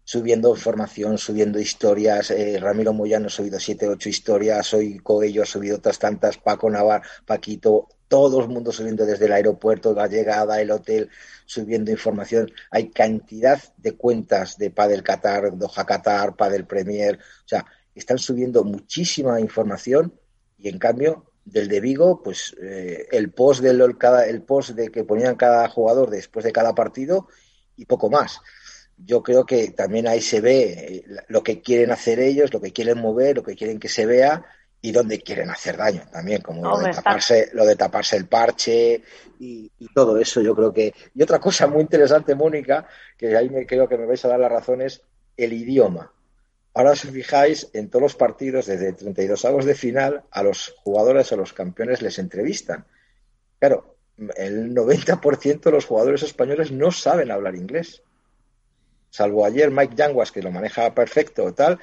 subiendo información, subiendo historias. Eh, Ramiro Moyano ha subido siete, ocho historias. Hoy Coello ha subido otras tantas. Paco Navar, Paquito, todo el mundo subiendo desde el aeropuerto, la llegada, el hotel, subiendo información. Hay cantidad de cuentas de Padel Qatar, Doha Qatar, Padel Premier. O sea, están subiendo muchísima información y en cambio del de Vigo, pues eh, el post del el post de que ponían cada jugador después de cada partido y poco más. Yo creo que también ahí se ve eh, lo que quieren hacer ellos, lo que quieren mover, lo que quieren que se vea y dónde quieren hacer daño también, como lo, de taparse, lo de taparse el parche y, todo eso. Yo creo que. Y otra cosa muy interesante, Mónica, que ahí me creo que me vais a dar la razón, es el idioma. Ahora os fijáis, en todos los partidos, desde 32 avos de final, a los jugadores, a los campeones les entrevistan. Claro, el 90% de los jugadores españoles no saben hablar inglés. Salvo ayer Mike Yanguas, que lo maneja perfecto o tal,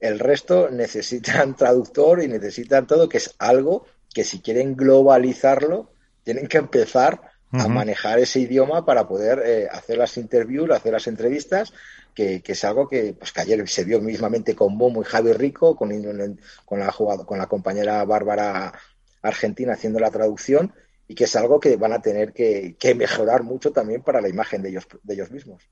el resto necesitan traductor y necesitan todo, que es algo que si quieren globalizarlo, tienen que empezar a manejar ese idioma para poder eh, hacer las interviews, hacer las entrevistas, que, es algo que, pues, que ayer se vio mismamente con Momo y Javi Rico, con, con, la, con la compañera Bárbara Argentina haciendo la traducción, y que es algo que van a tener que, que mejorar mucho también para la imagen de ellos, de ellos mismos.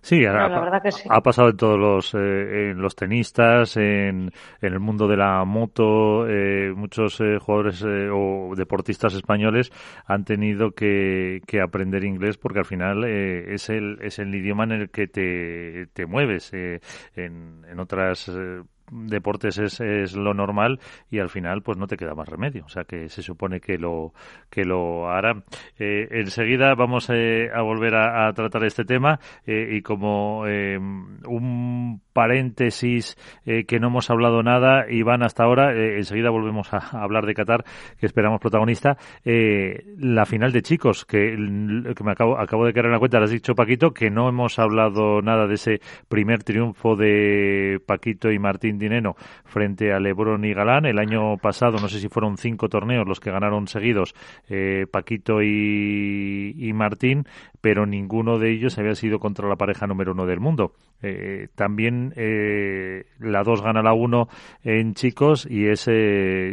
Sí, ha, pasado en todos los, eh, en los tenistas, en, en, el mundo de la moto, eh, muchos eh, jugadores o deportistas españoles han tenido que, que aprender inglés porque al final es, el, es el idioma en el que te, te mueves. en, en otras deportes es, es, lo normal y al final pues no te queda más remedio. O sea que se supone que lo, que lo hará. Eh, enseguida vamos eh, a volver a, tratar este tema eh, y como un paréntesis que no hemos hablado nada, Iván, hasta ahora, enseguida volvemos a, hablar de Qatar, que esperamos protagonista. la final de chicos, que, que me acabo, acabo de quedar en la cuenta, lo has dicho Paquito, que no hemos hablado nada de ese primer triunfo de Paquito y Martín Dineno frente a Lebron y Galán. El año pasado, no sé si fueron cinco torneos los que ganaron seguidos eh, Paquito y, Martín, pero ninguno de ellos había sido contra la pareja número uno del mundo. Eh, también eh, la dos gana la uno en chicos y es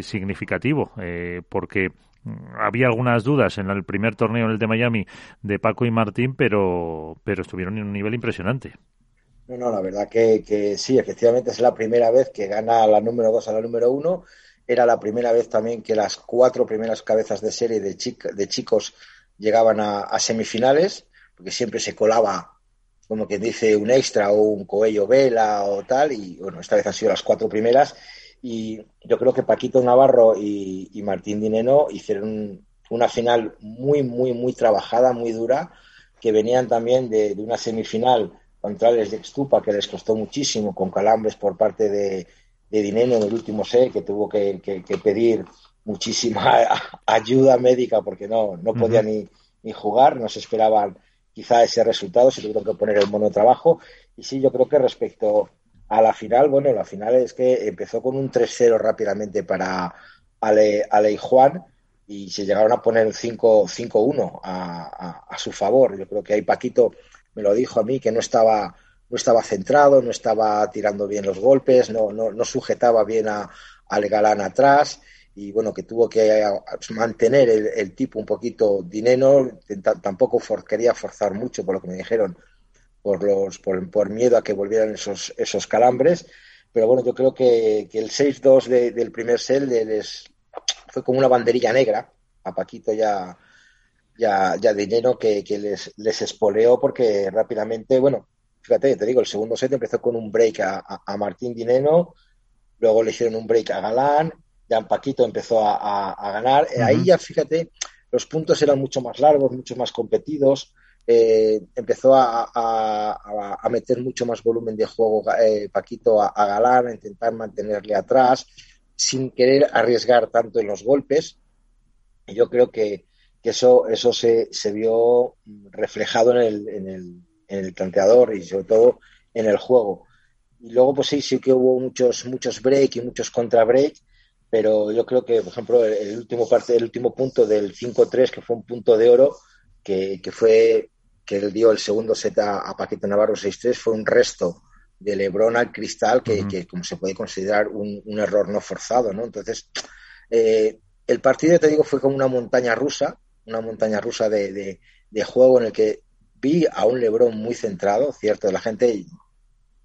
significativo porque había algunas dudas en el primer torneo en el de Miami de Paco y Martín, pero, pero estuvieron en un nivel impresionante. No, no, la verdad que, sí, efectivamente es la primera vez que gana la número 2 a la número 1. Era la primera vez también que las cuatro primeras cabezas de serie de, de chicos llegaban a, semifinales, porque siempre se colaba, como quien dice, un extra o un coello vela o tal, y bueno, esta vez han sido las cuatro primeras. Y yo creo que Paquito Navarro y, Martín Dineno hicieron una final muy, muy, muy trabajada, muy dura, que venían también de una semifinal contra de Extupa, que les costó muchísimo, con calambres por parte de, de Dineno en el último set, que tuvo que, pedir muchísima ayuda médica porque no, no podía ni, ni jugar, no se esperaban quizá ese resultado, se tuvieron que poner el mono trabajo. Y sí, yo creo que respecto a la final, bueno, la final es que empezó con un 3-0 rápidamente para Ale, Ale, y Juan y se llegaron a poner 5-1 a, a, su favor. Yo creo que ahí Paquito me lo dijo a mí, que no estaba, no estaba centrado, no estaba tirando bien los golpes, no, no, no sujetaba bien a, al galán atrás y bueno, que tuvo que eh, mantener el, tipo un poquito dinero, tampoco quería forzar mucho por lo que me dijeron, por, los, por, miedo a que volvieran esos, esos calambres, pero bueno, yo creo que, que el 6-2 del primer set fue como una banderilla negra, a Paquito ya ya, ya dinero que, que les, les espoleó porque rápidamente, bueno, fíjate, te digo, el segundo set empezó con un break a, a, Martín Dineno, luego le hicieron un break a Galán, ya Paquito empezó a, a ganar. Ahí ya, fíjate, los puntos eran mucho más largos, mucho más competidos. Eh, empezó a, a, meter mucho más volumen de juego eh, Paquito a, Galán, a intentar mantenerle atrás, sin querer arriesgar tanto en los golpes. Yo creo que, que eso, eso se, se vio reflejado en el, en, el, en el planteador y sobre todo en el juego. Y luego, pues sí, sí que hubo muchos, muchos break y muchos contra break, pero yo creo que, por ejemplo, el último parte, el último punto del 5-3, que fue un punto de oro, que, que fue que él dio el segundo set a, Paquito Navarro 6-3 fue un resto de Lebron al cristal que, como se puede considerar un, error no forzado, ¿no? Entonces, eh, el partido, te digo, fue como una montaña rusa, una montaña rusa de, juego en el que vi a un Lebron muy centrado, cierto, la gente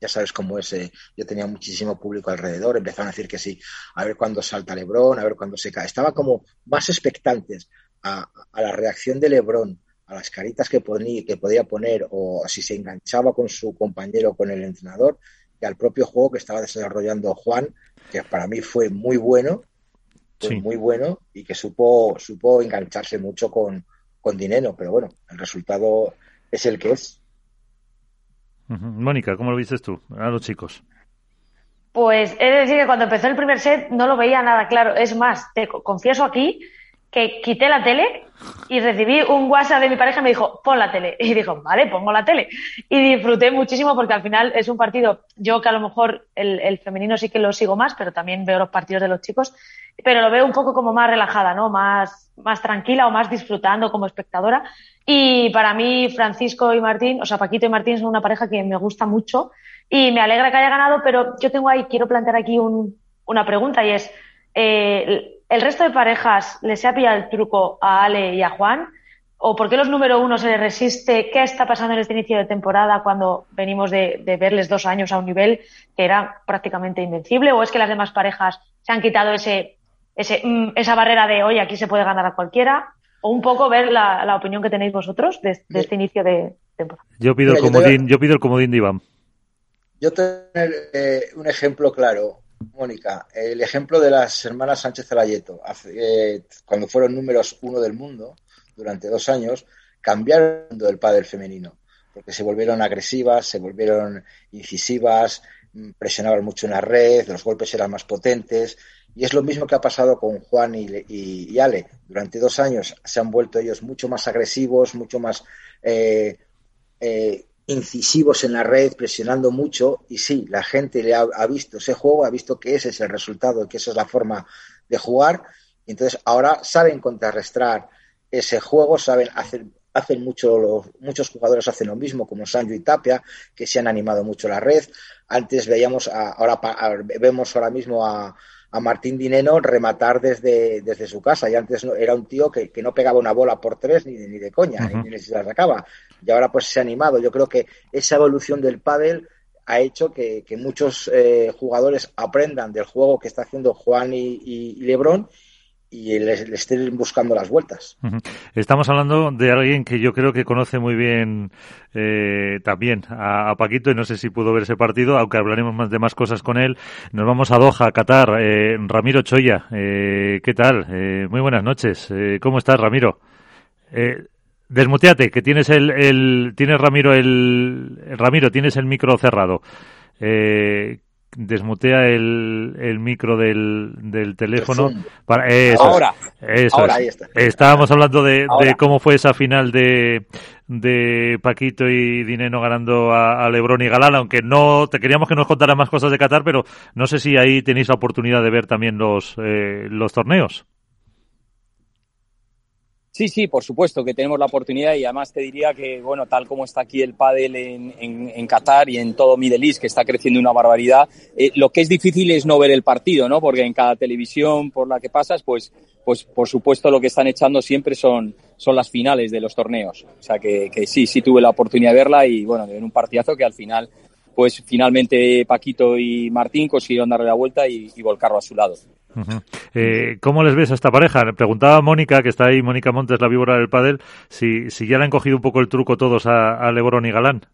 ya sabes cómo es, eh, yo tenía muchísimo público alrededor, empezaron a decir que sí, a ver cuándo salta Lebron, a ver cuándo se cae. Estaba como más expectantes a, la reacción de Lebron a las caritas que, que podía poner o si se enganchaba con su compañero con el entrenador y al propio juego que estaba desarrollando Juan, que para mí fue muy bueno, muy bueno y que supo, supo engancharse mucho con, con dinero, pero bueno, el resultado es el que es. Mónica, ¿cómo lo viste tú a los chicos? Pues es decir que cuando empezó el primer set no lo veía nada claro. Es más, te confieso aquí que quité la tele y recibí un WhatsApp de mi pareja y me dijo, pon la tele. Y dijo, vale, pongo la tele. Y disfruté muchísimo porque al final es un partido, yo que a lo mejor el, femenino sí que lo sigo más, pero también veo los partidos de los chicos, pero lo veo un poco como más relajada, ¿no? Más, más tranquila o más disfrutando como espectadora. Y para mí, Francisco y Martín, o sea, Paquito y Martín son una pareja que me gusta mucho y me alegra que haya ganado, pero yo tengo ahí, quiero plantear aquí un, una pregunta y es, eh, ¿El resto de parejas les ha pillado el truco a Ale y a Juan? ¿O por qué los número uno se les resiste? ¿Qué está pasando en este inicio de temporada cuando venimos de, verles dos años a un nivel que era prácticamente invencible? ¿O es que las demás parejas se han quitado ese, ese, mm, esa barrera de, hoy aquí se puede ganar a cualquiera? O un poco ver la, opinión que tenéis vosotros de, este inicio de temporada. Yo pido, el comodín, yo, pido el comodín de Iván. Yo tengo eh, un ejemplo claro. Mónica, el ejemplo de las hermanas Sánchez Zalayeto, eh, cuando fueron números uno del mundo durante dos años, cambiaron el pádel femenino, porque se volvieron agresivas, se volvieron incisivas, mm, presionaban mucho en la red, los golpes eran más potentes, y es lo mismo que ha pasado con Juan y, Ale. Durante dos años se han vuelto ellos mucho más agresivos, mucho más eh, eh, incisivos en la red, presionando mucho, y sí, la gente le ha, visto ese juego, ha visto que ese es el resultado, que esa es la forma de jugar, y entonces ahora saben contrarrestar ese juego, saben hacer hacen mucho los, muchos jugadores hacen lo mismo como Sancho y Tapia que se han animado mucho la red antes veíamos ahora vemos ahora mismo a, a Martín Dineno rematar desde, desde su casa. Y antes era un tío que, no pegaba una bola por tres ni, ni de coña, ni, se la sacaba. Y ahora pues se ha animado. Yo creo que esa evolución del pádel ha hecho que, muchos eh, jugadores aprendan del juego que está haciendo Juan y, y Lebron y le, estén buscando las vueltas. Estamos hablando de alguien que yo creo que conoce muy bien eh, también a, Paquito y no sé si pudo ver ese partido, aunque hablaremos más de más cosas con él. Nos vamos a Doha, Qatar. Eh, Ramiro Choya, eh, ¿qué tal? muy buenas noches. ¿Cómo estás, Ramiro? Desmuteate, que tienes el, el tienes Ramiro el, Ramiro tienes el micro cerrado. Eh, desmutea el, el micro del, del teléfono. Para, ahora, Estábamos hablando de, de, cómo fue esa final de, de Paquito y Dineno ganando a, a Lebron y Galán, aunque no te queríamos que nos contara más cosas de Qatar, pero no sé si ahí tenéis la oportunidad de ver también los, eh, los torneos. Sí, sí, por supuesto que tenemos la oportunidad y además te diría que, bueno, tal como está aquí el pádel en, en, Qatar y en todo Middle East, que está creciendo una barbaridad, eh, lo que es difícil es no ver el partido, ¿no? Porque en cada televisión por la que pasas, pues, pues por supuesto lo que están echando siempre son, son las finales de los torneos. O sea que, que sí, sí tuve la oportunidad de verla y, bueno, de ver un partidazo que al final, pues finalmente Paquito y Martín consiguieron darle la vuelta y volcarlo a su lado. Eh, ¿Cómo les ves a esta pareja? Preguntaba Mónica, que está ahí, Mónica Montes, la víbora del pádel, si, si ya le han cogido un poco el truco todos a, a Lebron y Galán.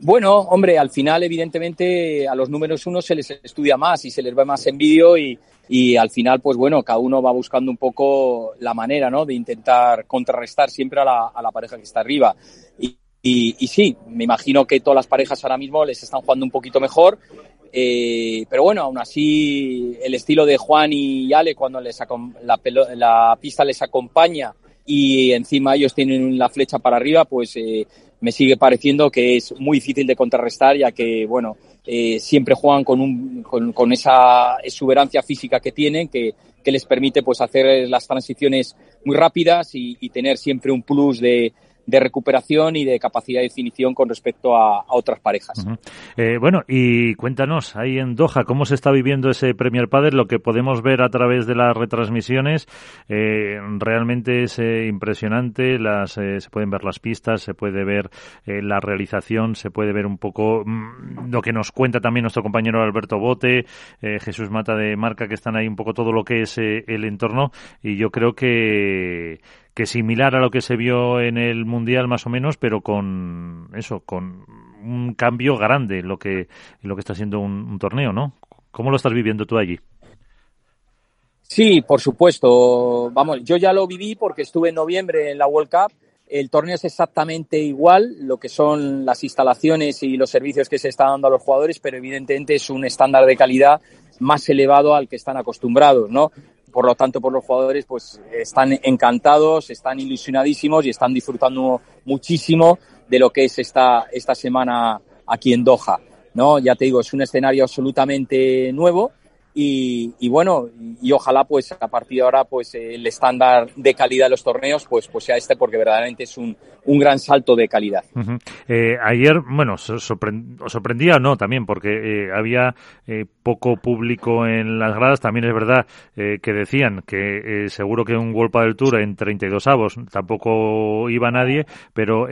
Bueno, hombre, al final, evidentemente, a los números uno se les estudia más y se les ve más en vídeo y, y al final, pues bueno, cada uno va buscando un poco la manera, ¿no? De intentar contrarrestar siempre a la, a la pareja que está arriba. Y, y, sí, me imagino que todas las parejas ahora mismo les están jugando un poquito mejor eh, pero bueno, aún así, el estilo de Juan y Ale, cuando les la, la, pista les acompaña y encima ellos tienen la flecha para arriba, pues, eh, me sigue pareciendo que es muy difícil de contrarrestar, ya que, bueno, eh, siempre juegan con, un, con, esa exuberancia física que tienen, que, que, les permite pues hacer las transiciones muy rápidas y tener siempre un plus de, de recuperación y de capacidad de definición con respecto a, otras parejas. Eh, bueno, y cuéntanos, ahí en Doha, ¿cómo se está viviendo ese Premier Padel? Lo que podemos ver a través de las retransmisiones eh, realmente es eh, impresionante. Las, eh, se pueden ver las pistas, se puede ver eh, la realización, se puede ver un poco mmm, lo que nos cuenta también nuestro compañero Alberto Bote, Jesús Mata de Marca, que están ahí un poco todo lo que es el entorno. Y yo creo que que similar a lo que se vio en el mundial más o menos, pero con eso, con un cambio grande en lo que en lo que está siendo un, un, torneo, ¿no? ¿Cómo lo estás viviendo tú allí? Sí, por supuesto. Vamos, yo ya lo viví porque estuve en noviembre en la World Cup. El torneo es exactamente igual, lo que son las instalaciones y los servicios que se están dando a los jugadores, pero evidentemente es un estándar de calidad más elevado al que están acostumbrados, ¿no? Por lo tanto, por los jugadores, pues están encantados, están ilusionadísimos y están disfrutando muchísimo de lo que es esta, esta semana aquí en Doha. ¿no? Ya te digo, es un escenario absolutamente nuevo y, bueno, y, ojalá pues a partir de ahora pues el estándar de calidad de los torneos pues, pues sea este porque verdaderamente es un, un gran salto de calidad. Eh, ayer, bueno, sorprendía o no también porque eh, había eh, poco público en las gradas, también es verdad eh, que decían que seguro que un World del Tour en 32 avos tampoco iba nadie, pero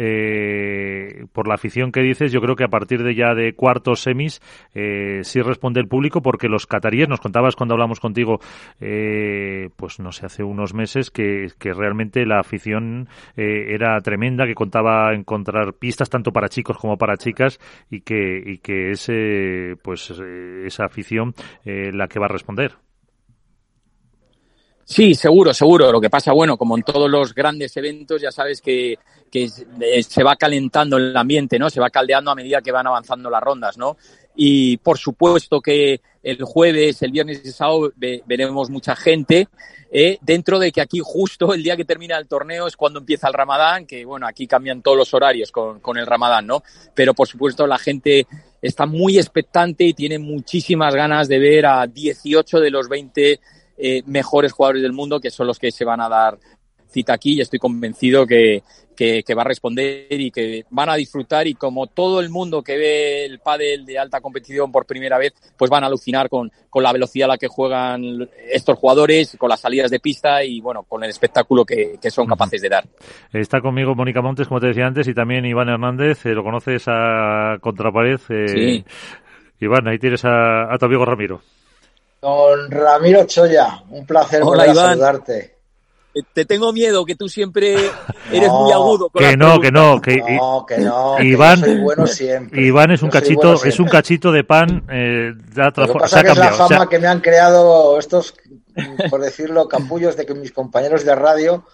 por la afición que dices, yo creo que a partir de ya de cuartos semis sí responde el público porque los cataríes nos contabas cuando hablamos contigo, eh, pues no sé, hace unos meses que, que realmente la afición eh, era tremenda, que contaba encontrar pistas tanto para chicos como para chicas y que, y que ese, pues, esa afición eh, la que va a responder. Sí, seguro, seguro. Lo que pasa, bueno, como en todos los grandes eventos, ya sabes que, que se va calentando el ambiente, ¿no? Se va caldeando a medida que van avanzando las rondas, ¿no? Y por supuesto que el jueves, el viernes y el sábado veremos mucha gente, eh, dentro de que aquí justo el día que termina el torneo es cuando empieza el ramadán, que bueno, aquí cambian todos los horarios con, con el ramadán, ¿no? Pero por supuesto la gente está muy expectante y tiene muchísimas ganas de ver a 18 de los 20 eh, mejores jugadores del mundo, que son los que se van a dar cita aquí y estoy convencido que, que, que, va a responder y que van a disfrutar y como todo el mundo que ve el pádel de alta competición por primera vez, pues van a alucinar con, con la velocidad a la que juegan estos jugadores, con las salidas de pista y bueno, con el espectáculo que, que son capaces de dar. Está conmigo Mónica Montes, como te decía antes, y también Iván Hernández, eh, lo conoces a Contrapared. Eh, sí. Iván, ahí tienes a, a tu amigo Ramiro. Don Ramiro Choya, un placer Hola, volver a saludarte te tengo miedo, que tú siempre eres no, muy agudo. Con que no, que no, que no, que no, Iván, que soy bueno siempre. Iván es un yo cachito, bueno es un cachito de pan. Eh, Lo que pasa que es la fama o sea, que me han creado estos, por decirlo, capullos de que mis compañeros de radio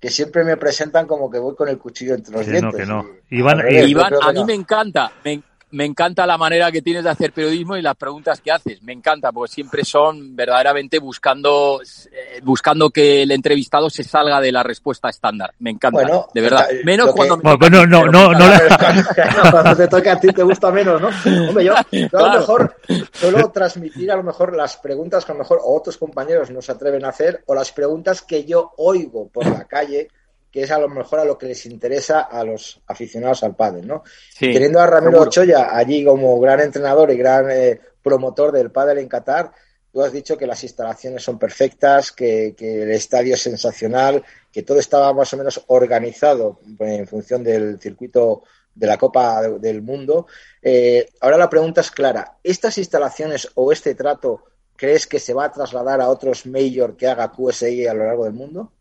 que siempre me presentan como que voy con el cuchillo entre los que dientes. No, que no. Y, Iván, Iván a mí no. me encanta, me, me encanta la manera que tienes de hacer periodismo y las preguntas que haces. Me encanta, porque siempre son verdaderamente buscando, eh, buscando que el entrevistado se salga de la respuesta estándar. Me encanta, bueno, de verdad. Menos cuando que... me bueno, no, no, no, no, cuando te toca a ti te gusta menos, ¿no? Hombre, yo, yo claro. a lo mejor suelo transmitir a lo mejor las preguntas que a lo mejor otros compañeros no se atreven a hacer o las preguntas que yo oigo por la calle que es a lo mejor a lo que les interesa a los aficionados al pádel, ¿no? Sí, Teniendo a Ramiro seguro. Ochoa allí como gran entrenador y gran eh, promotor del pádel en Qatar, tú has dicho que las instalaciones son perfectas, que, que, el estadio es sensacional, que todo estaba más o menos organizado en función del circuito de la Copa del Mundo. Eh, ahora la pregunta es clara, ¿estas instalaciones o este trato crees que se va a trasladar a otros major que haga QSI a lo largo del mundo?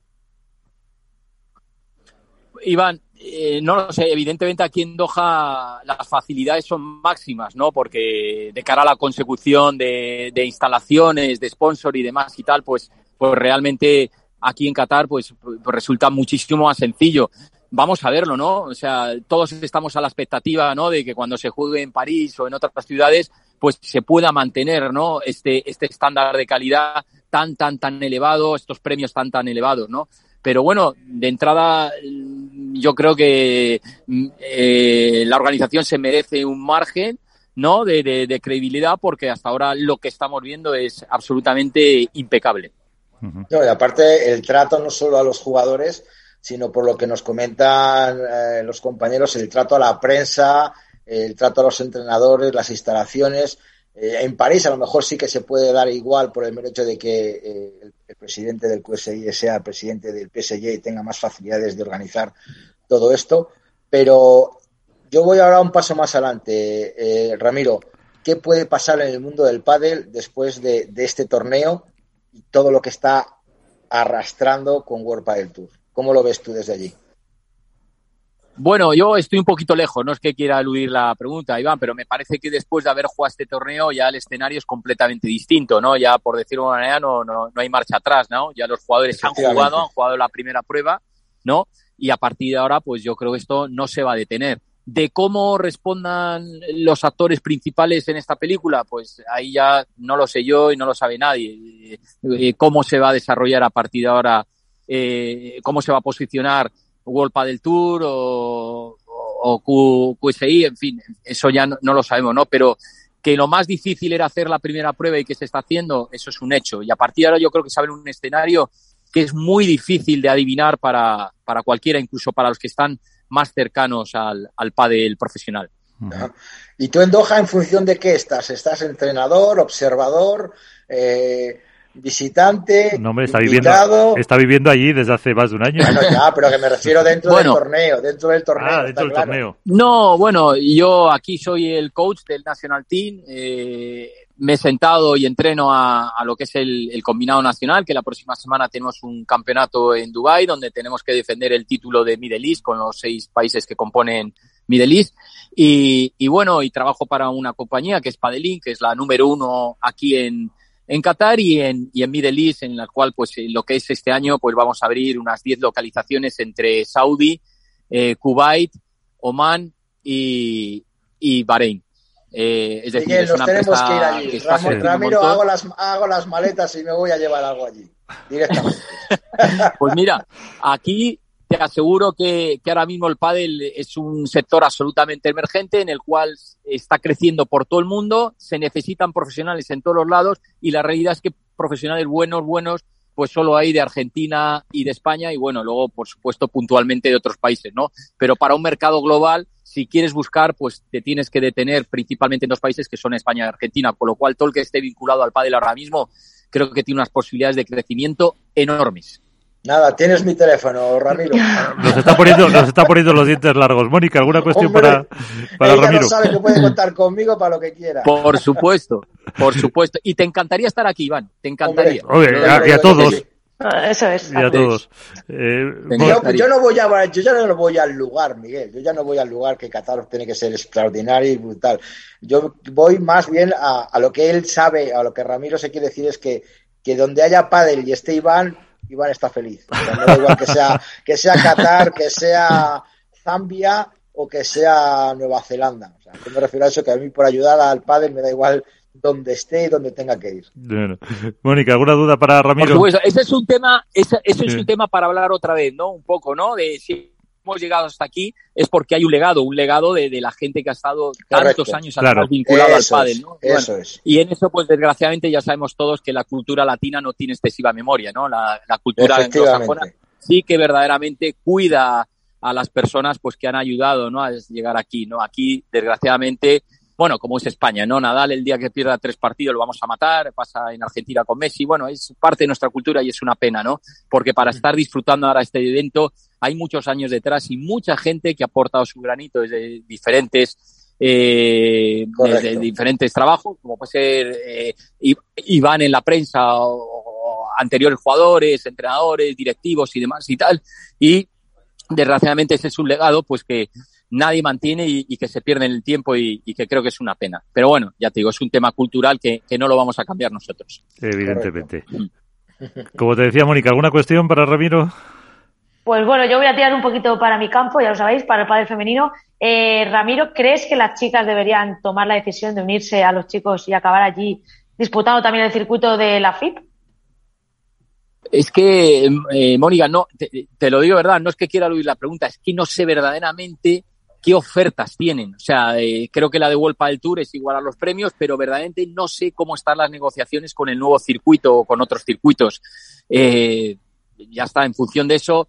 Iván, eh, no lo sé, evidentemente aquí en Doha las facilidades son máximas, ¿no? Porque de cara a la consecución de, de instalaciones, de sponsor y demás y tal, pues, pues realmente aquí en Qatar pues, pues resulta muchísimo más sencillo. Vamos a verlo, ¿no? O sea, todos estamos a la expectativa, ¿no? De que cuando se juegue en París o en otras ciudades, pues se pueda mantener, ¿no? Este, este estándar de calidad tan, tan, tan elevado, estos premios tan, tan elevados, ¿no? Pero bueno, de entrada yo creo que mm, eh, la organización se merece un margen ¿no? De, de, credibilidad porque hasta ahora lo que estamos viendo es absolutamente impecable. No, y aparte el trato no solo a los jugadores, sino por lo que nos comentan eh, los compañeros, el trato a la prensa, el trato a los entrenadores, las instalaciones. Eh, en París a lo mejor sí que se puede dar igual por el mero hecho de que eh, el, el, presidente del QSI sea presidente del PSG y tenga más facilidades de organizar todo esto, pero yo voy ahora un paso más adelante, eh, Ramiro. ¿Qué puede pasar en el mundo del pádel después de, de, este torneo y todo lo que está arrastrando con World Padel Tour? ¿Cómo lo ves tú desde allí? Bueno, yo estoy un poquito lejos, no es que quiera eludir la pregunta, Iván, pero me parece que después de haber jugado este torneo ya el escenario es completamente distinto, ¿no? Ya por decirlo de una manera no, no, no hay marcha atrás, ¿no? Ya los jugadores han jugado, han jugado la primera prueba, ¿no? Y a partir de ahora, pues yo creo que esto no se va a detener. De cómo respondan los actores principales en esta película, pues ahí ya no lo sé yo y no lo sabe nadie. Cómo se va a desarrollar a partir de ahora, eh, cómo se va a posicionar World Padel Tour o, o, o QSI, en fin, eso ya no, no, lo sabemos, ¿no? Pero que lo más difícil era hacer la primera prueba y que se está haciendo, eso es un hecho. Y a partir de ahora yo creo que se abre un escenario que es muy difícil de adivinar para, para cualquiera, incluso para los que están más cercanos al, al pádel profesional. ¿Y tú en Doha en función de qué estás? ¿Estás entrenador, observador, eh, visitante, no, hombre, está invitado? Viviendo, está viviendo allí desde hace más de un año. Bueno, ya, pero que me refiero dentro bueno, del torneo, dentro del torneo. Ah, dentro del claro. torneo. No, bueno, yo aquí soy el coach del National Team. Eh, me he sentado y entreno a, a lo que es el, el, combinado nacional, que la próxima semana tenemos un campeonato en Dubai donde tenemos que defender el título de Middle East con los seis países que componen Middle East. Y, y bueno, y trabajo para una compañía que es Padelin, que es la número uno aquí en, en Qatar y en, y en Middle East, en la cual, pues, lo que es este año, pues vamos a abrir unas 10 localizaciones entre Saudi, eh, Kuwait, Oman y, y Bahrein. Eh, es decir, Miguel, es una nos tenemos que ir allí. que Ramiro, Ramiro hago, las, hago las maletas y me voy a llevar algo allí, directamente. pues mira, aquí te aseguro que, que, ahora mismo el pádel es un sector absolutamente emergente en el cual está creciendo por todo el mundo, se necesitan profesionales en todos los lados y la realidad es que profesionales buenos, buenos, pues solo hay de Argentina y de España y bueno, luego por supuesto puntualmente de otros países, ¿no? Pero para un mercado global, si quieres buscar, pues te tienes que detener principalmente en dos países que son España y Argentina, con lo cual todo el que esté vinculado al pádel ahora mismo creo que tiene unas posibilidades de crecimiento enormes. Nada, tienes mi teléfono, Ramiro. Nos está poniendo, nos está poniendo los dientes largos. Mónica, ¿alguna cuestión Hombre, para, para ella Ramiro? no sabe que puede contar conmigo para lo que quiera. Por supuesto, por supuesto. Y te encantaría estar aquí, Iván. Te encantaría. Oye, y a todos. Ah, Eso es. Y a todos. Eh, yo, yo, no voy a, yo ya no voy al lugar, Miguel. Yo ya no voy al lugar que Qatar tiene que ser extraordinario y brutal. Yo voy más bien a, a lo que él sabe, a lo que Ramiro se quiere decir es que, que donde haya pádel y esté Iván, Iván está feliz. O sea, no da igual que sea, que sea Qatar, que sea Zambia o que sea Nueva Zelanda. O sea, yo me refiero a eso, que a mí por ayudar al pádel me da igual donde esté y donde tenga que ir. Bueno. Mónica, ¿alguna duda para Ramiro? Por supuesto, ese es un tema, ese, ese sí. es un tema para hablar otra vez, ¿no? Un poco, ¿no? De si hemos llegado hasta aquí es porque hay un legado, un legado de, de la gente que ha estado tantos Correcto. años claro. vinculado eso al pádel, ¿no? Es, bueno, eso es. Y en eso, pues desgraciadamente ya sabemos todos que la cultura latina no tiene excesiva memoria, ¿no? La, la cultura anglosajona sí que verdaderamente cuida a las personas pues que han ayudado, ¿no? A llegar aquí, ¿no? Aquí, desgraciadamente, bueno, como es España, ¿no? Nadal el día que pierda tres partidos lo vamos a matar, pasa en Argentina con Messi, bueno, es parte de nuestra cultura y es una pena, ¿no? Porque para estar disfrutando ahora este evento hay muchos años detrás y mucha gente que ha aportado su granito desde diferentes eh, desde diferentes trabajos, como puede ser eh, Iván en la prensa o, o anteriores jugadores, entrenadores, directivos y demás y tal, y desgraciadamente ese es un legado pues que nadie mantiene y, y, que se pierde en el tiempo y, y, que creo que es una pena. Pero bueno, ya te digo, es un tema cultural que, que no lo vamos a cambiar nosotros. Evidentemente. Como te decía Mónica, ¿alguna cuestión para Ramiro? Pues bueno, yo voy a tirar un poquito para mi campo, ya lo sabéis, para el padre femenino. Eh, Ramiro, ¿crees que las chicas deberían tomar la decisión de unirse a los chicos y acabar allí disputando también el circuito de la FIP? Es que, eh, Mónica, no, te, lo digo verdad, no es que quiera oír la pregunta, es que no sé verdaderamente qué ofertas tienen. O sea, eh, creo que la de World del Tour es igual a los premios, pero verdaderamente no sé cómo están las negociaciones con el nuevo circuito o con otros circuitos. Eh, ya está, en función de eso,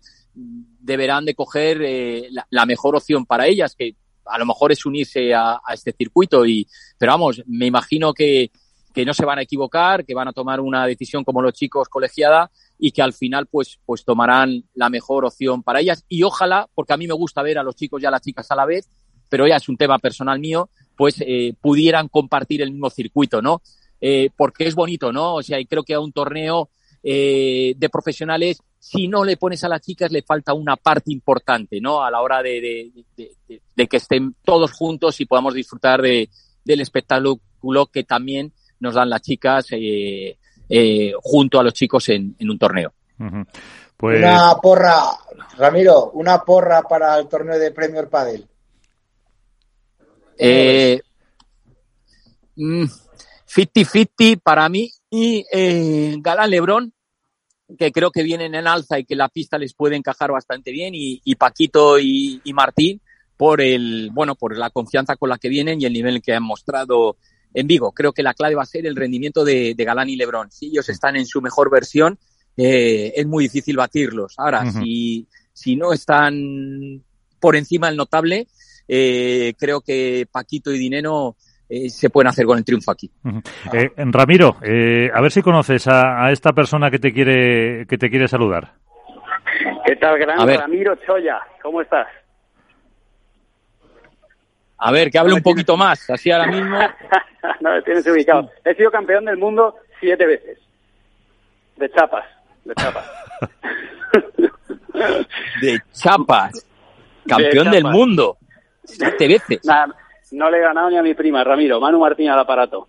deberán de coger eh, la, mejor opción para ellas, que a lo mejor es unirse a, este circuito. Y, pero vamos, me imagino que, que no se van a equivocar, que van a tomar una decisión como los chicos colegiada y que al final pues, pues tomarán la mejor opción para ellas. Y ojalá, porque a mí me gusta ver a los chicos y a las chicas a la vez, pero ya es un tema personal mío, pues eh, pudieran compartir el mismo circuito, ¿no? Eh, porque es bonito, ¿no? O sea, y creo que a un torneo eh, de profesionales, si no le pones a las chicas, le falta una parte importante, ¿no? A la hora de, que estén todos juntos y podamos disfrutar de, del espectáculo que también nos dan las chicas eh, eh, junto a los chicos en, un torneo. pues... Una porra, Ramiro, una porra para el torneo de Premier Padel. Eh, 50-50 mm, para mí y eh, Galán Lebrón, que creo que vienen en alza y que la pista les puede encajar bastante bien, y, Paquito y, Martín por el, bueno, por la confianza con la que vienen y el nivel que han mostrado en Vigo. Creo que la clave va a ser el rendimiento de, Galán y Lebrón. Si ellos están en su mejor versión, eh, es muy difícil batirlos. Ahora, si, si no están por encima del notable, eh, creo que Paquito y Dinero eh, se pueden hacer con el triunfo aquí. Ramiro, a ver si conoces a, esta persona que te quiere que te quiere saludar. ¿Qué tal, gran Ramiro Choya? ¿Cómo estás? A ver, que hable un poquito más, así ahora mismo. no, me tienes ubicado. He sido campeón del mundo siete veces. De chapas, de chapas. de chapas. Campeón del mundo. Siete veces. No le he ganado ni a mi prima, Ramiro. Manu Martín al aparato.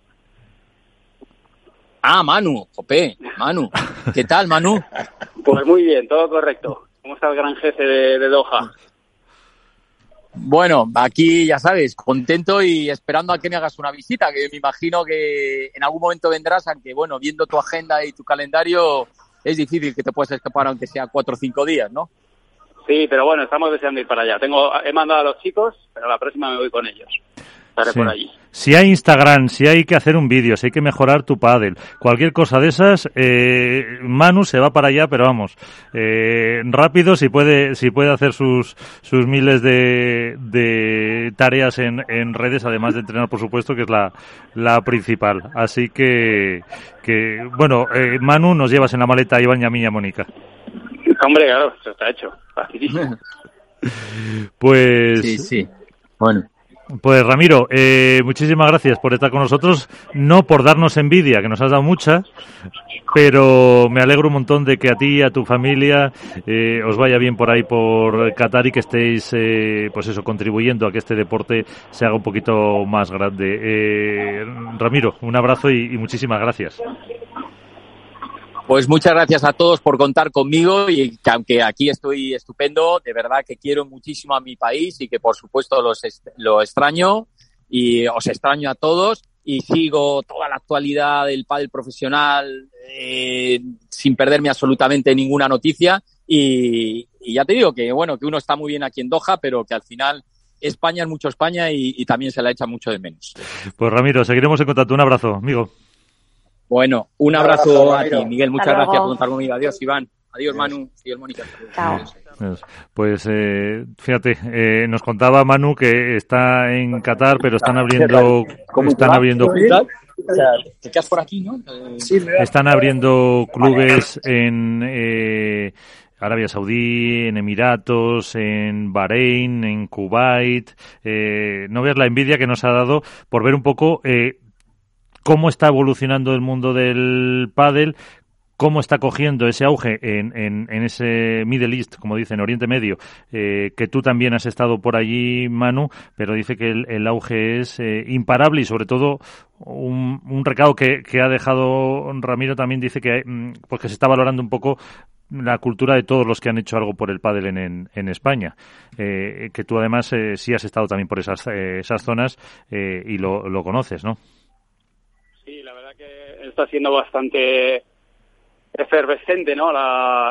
Ah, Manu, jope, Manu. ¿Qué tal, Manu? Pues muy bien, todo correcto. ¿Cómo está el gran jefe de, de Doha? Bueno, aquí ya sabes, contento y esperando a que me hagas una visita, que me imagino que en algún momento vendrás, aunque bueno, viendo tu agenda y tu calendario, es difícil que te puedas escapar aunque sea cuatro o cinco días, ¿no? Sí, pero bueno, estamos deseando ir para allá. Tengo, he mandado a los chicos, pero la próxima me voy con ellos. Estaré por allí. Si hay Instagram, si hay que hacer un vídeo, si hay que mejorar tu paddle, cualquier cosa de esas, eh, Manu se va para allá, pero vamos, eh, rápido si puede, si puede hacer sus, sus miles de, de tareas en, en redes, además de entrenar, por supuesto, que es la, la principal. Así que, que bueno, eh, Manu, nos llevas en la maleta a Iván y a mí y a Mónica. Hombre, claro, eso está hecho. pues. Sí, sí. Bueno. Pues Ramiro, eh, muchísimas gracias por estar con nosotros, no por darnos envidia, que nos has dado mucha, pero me alegro un montón de que a ti y a tu familia eh, os vaya bien por ahí por Qatar y que estéis, eh, pues eso, contribuyendo a que este deporte se haga un poquito más grande. Ramiro, un abrazo y muchísimas gracias. Pues muchas gracias a todos por contar conmigo y que aunque aquí estoy estupendo, de verdad que quiero muchísimo a mi país y que por supuesto los lo extraño y os extraño a todos y sigo toda la actualidad del pádel profesional eh, sin perderme absolutamente ninguna noticia y, ya te digo que bueno que uno está muy bien aquí en Doha pero que al final España es mucho España y, y también se la echa mucho de menos. Pues Ramiro, seguiremos en contacto. Un abrazo, amigo. Bueno, un abrazo, a ti, Miguel. Muchas gracias por contar conmigo. Adiós, Iván. Adiós, Manu. Adiós, Mónica. Chao. Pues eh, fíjate, eh, nos contaba Manu que está en Qatar, pero están abriendo, están abriendo, te quedas por aquí, ¿no? están abriendo clubes en eh, Arabia Saudí, en Emiratos, en Bahrein, en Kuwait. Eh, no veas la envidia que nos ha dado por ver un poco eh, cómo está evolucionando el mundo del pádel, cómo está cogiendo ese auge en, en, ese Middle East, como dicen, Oriente Medio, eh, que tú también has estado por allí, Manu, pero dice que el, auge es eh, imparable y sobre todo un, recado que, ha dejado Ramiro también dice que, mm, pues que se está valorando un poco la cultura de todos los que han hecho algo por el pádel en, en, España. Eh, que tú además sí has estado también por esas, esas zonas y lo conoces, ¿no? Sí, la verdad que está siendo bastante efervescente, ¿no?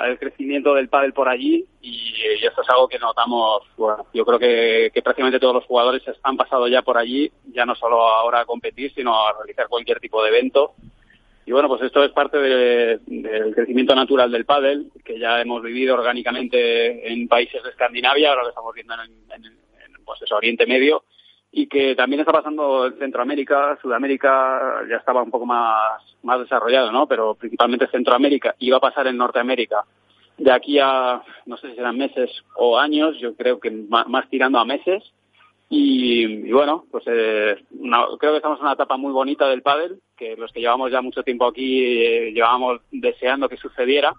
el crecimiento del pádel por allí y, esto es algo que notamos, bueno, yo creo que, que, prácticamente todos los jugadores han pasado ya por allí, ya no solo ahora a competir, sino a realizar cualquier tipo de evento. Y bueno, pues esto es parte del crecimiento natural del pádel, que ya hemos vivido orgánicamente en países de Escandinavia, ahora lo estamos viendo en, en, en pues eso, Oriente Medio, y que también está pasando en Centroamérica, Sudamérica ya estaba un poco más, más desarrollado, ¿no? Pero principalmente Centroamérica y va a pasar en Norteamérica. De aquí a, no sé si serán meses o años, yo creo que más, tirando a meses. Y, bueno, pues eh, creo que estamos en una etapa muy bonita del pádel, que los que llevamos ya mucho tiempo aquí eh, llevábamos deseando que sucediera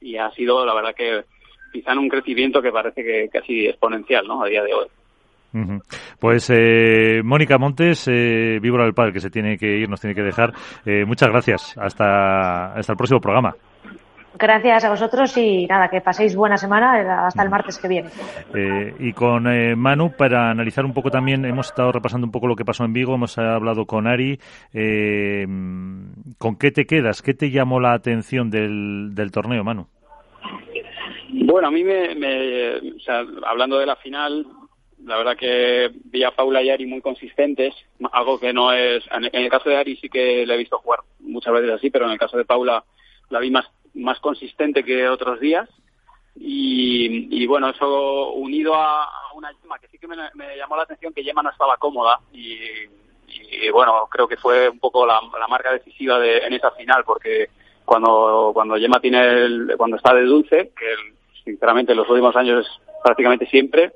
y ha sido, la verdad, que quizá en un crecimiento que parece que casi exponencial, ¿no? A día de hoy. Pues eh, Mónica Montes, eh, Víbora del Padre, que se tiene que ir, nos tiene que dejar. Eh, muchas gracias. Hasta, hasta el próximo programa. Gracias a vosotros y nada, que paséis buena semana hasta el martes que viene. Eh, y con eh, Manu, para analizar un poco también, hemos estado repasando un poco lo que pasó en Vigo, hemos hablado con Ari. Eh, ¿Con qué te quedas? ¿Qué te llamó la atención del, del torneo, Manu? Bueno, a mí me, me o sea, hablando de la final, la verdad que vi a Paula y Ari muy consistentes, algo que no es. En el caso de Ari sí que le he visto jugar muchas veces así, pero en el caso de Paula la vi más, más consistente que otros días. Y, y bueno, eso unido a, una Yema que sí que me, llamó la atención que Yema no estaba cómoda y, y bueno, creo que fue un poco la, la marca decisiva de, en esa final porque cuando cuando Yema tiene el, cuando está de dulce, que sinceramente en los últimos años es prácticamente siempre,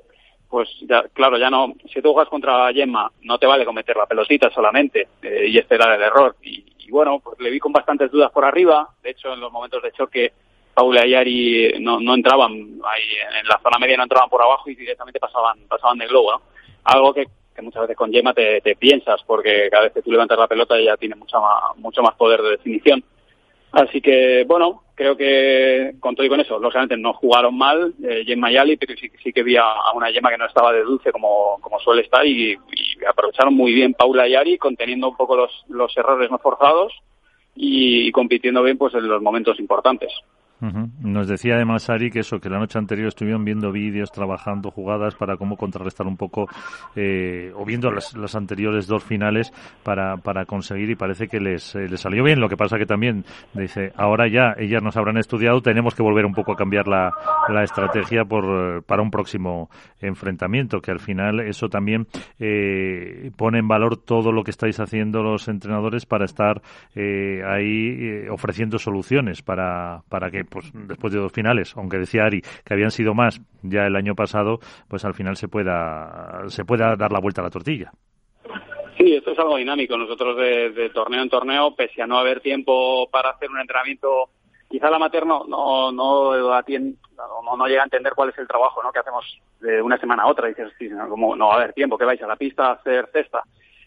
pues ya, claro, ya no, si tú juegas contra Gemma, no te vale cometer la pelotita solamente eh, y esperar el error. Y, bueno, pues le vi con bastantes dudas por arriba. De hecho, en los momentos de choque, Paula y Ari no, no entraban ahí en la zona media, no entraban por abajo y directamente pasaban, pasaban de globo, ¿no? Algo que, que muchas veces con Gemma te, te, piensas, porque cada vez que tú levantas la pelota ella tiene mucha más, mucho más poder de definición. Así que, bueno, creo que con todo y con eso, lógicamente no jugaron mal eh, Gemma y Ali, pero sí, sí, que vi a, una Gemma que no estaba de dulce como, como suele estar y, aprovecharon muy bien Paula y Ari, conteniendo un poco los, los errores no forzados y, y compitiendo bien pues en los momentos importantes. Nos decía además Ari que eso, que la noche anterior estuvieron viendo vídeos, trabajando jugadas para cómo contrarrestar un poco, eh, o viendo las, las, anteriores dos finales para, para conseguir y parece que les, eh, les salió bien. Lo que pasa que también dice, ahora ya ellas nos habrán estudiado, tenemos que volver un poco a cambiar la, la estrategia por, para un próximo enfrentamiento, que al final eso también eh, pone en valor todo lo que estáis haciendo los entrenadores para estar eh, ahí eh, ofreciendo soluciones para, para que pues después de dos finales, aunque decía Ari que habían sido más ya el año pasado, pues al final se pueda se pueda dar la vuelta a la tortilla. Sí, esto es algo dinámico. Nosotros de, torneo en torneo, pese a no haber tiempo para hacer un entrenamiento, quizá la materno no, no, no, no, llega a entender cuál es el trabajo ¿no? que hacemos de una semana a otra. Dices, sí, como no va a haber tiempo, que vais a la pista a hacer cesta.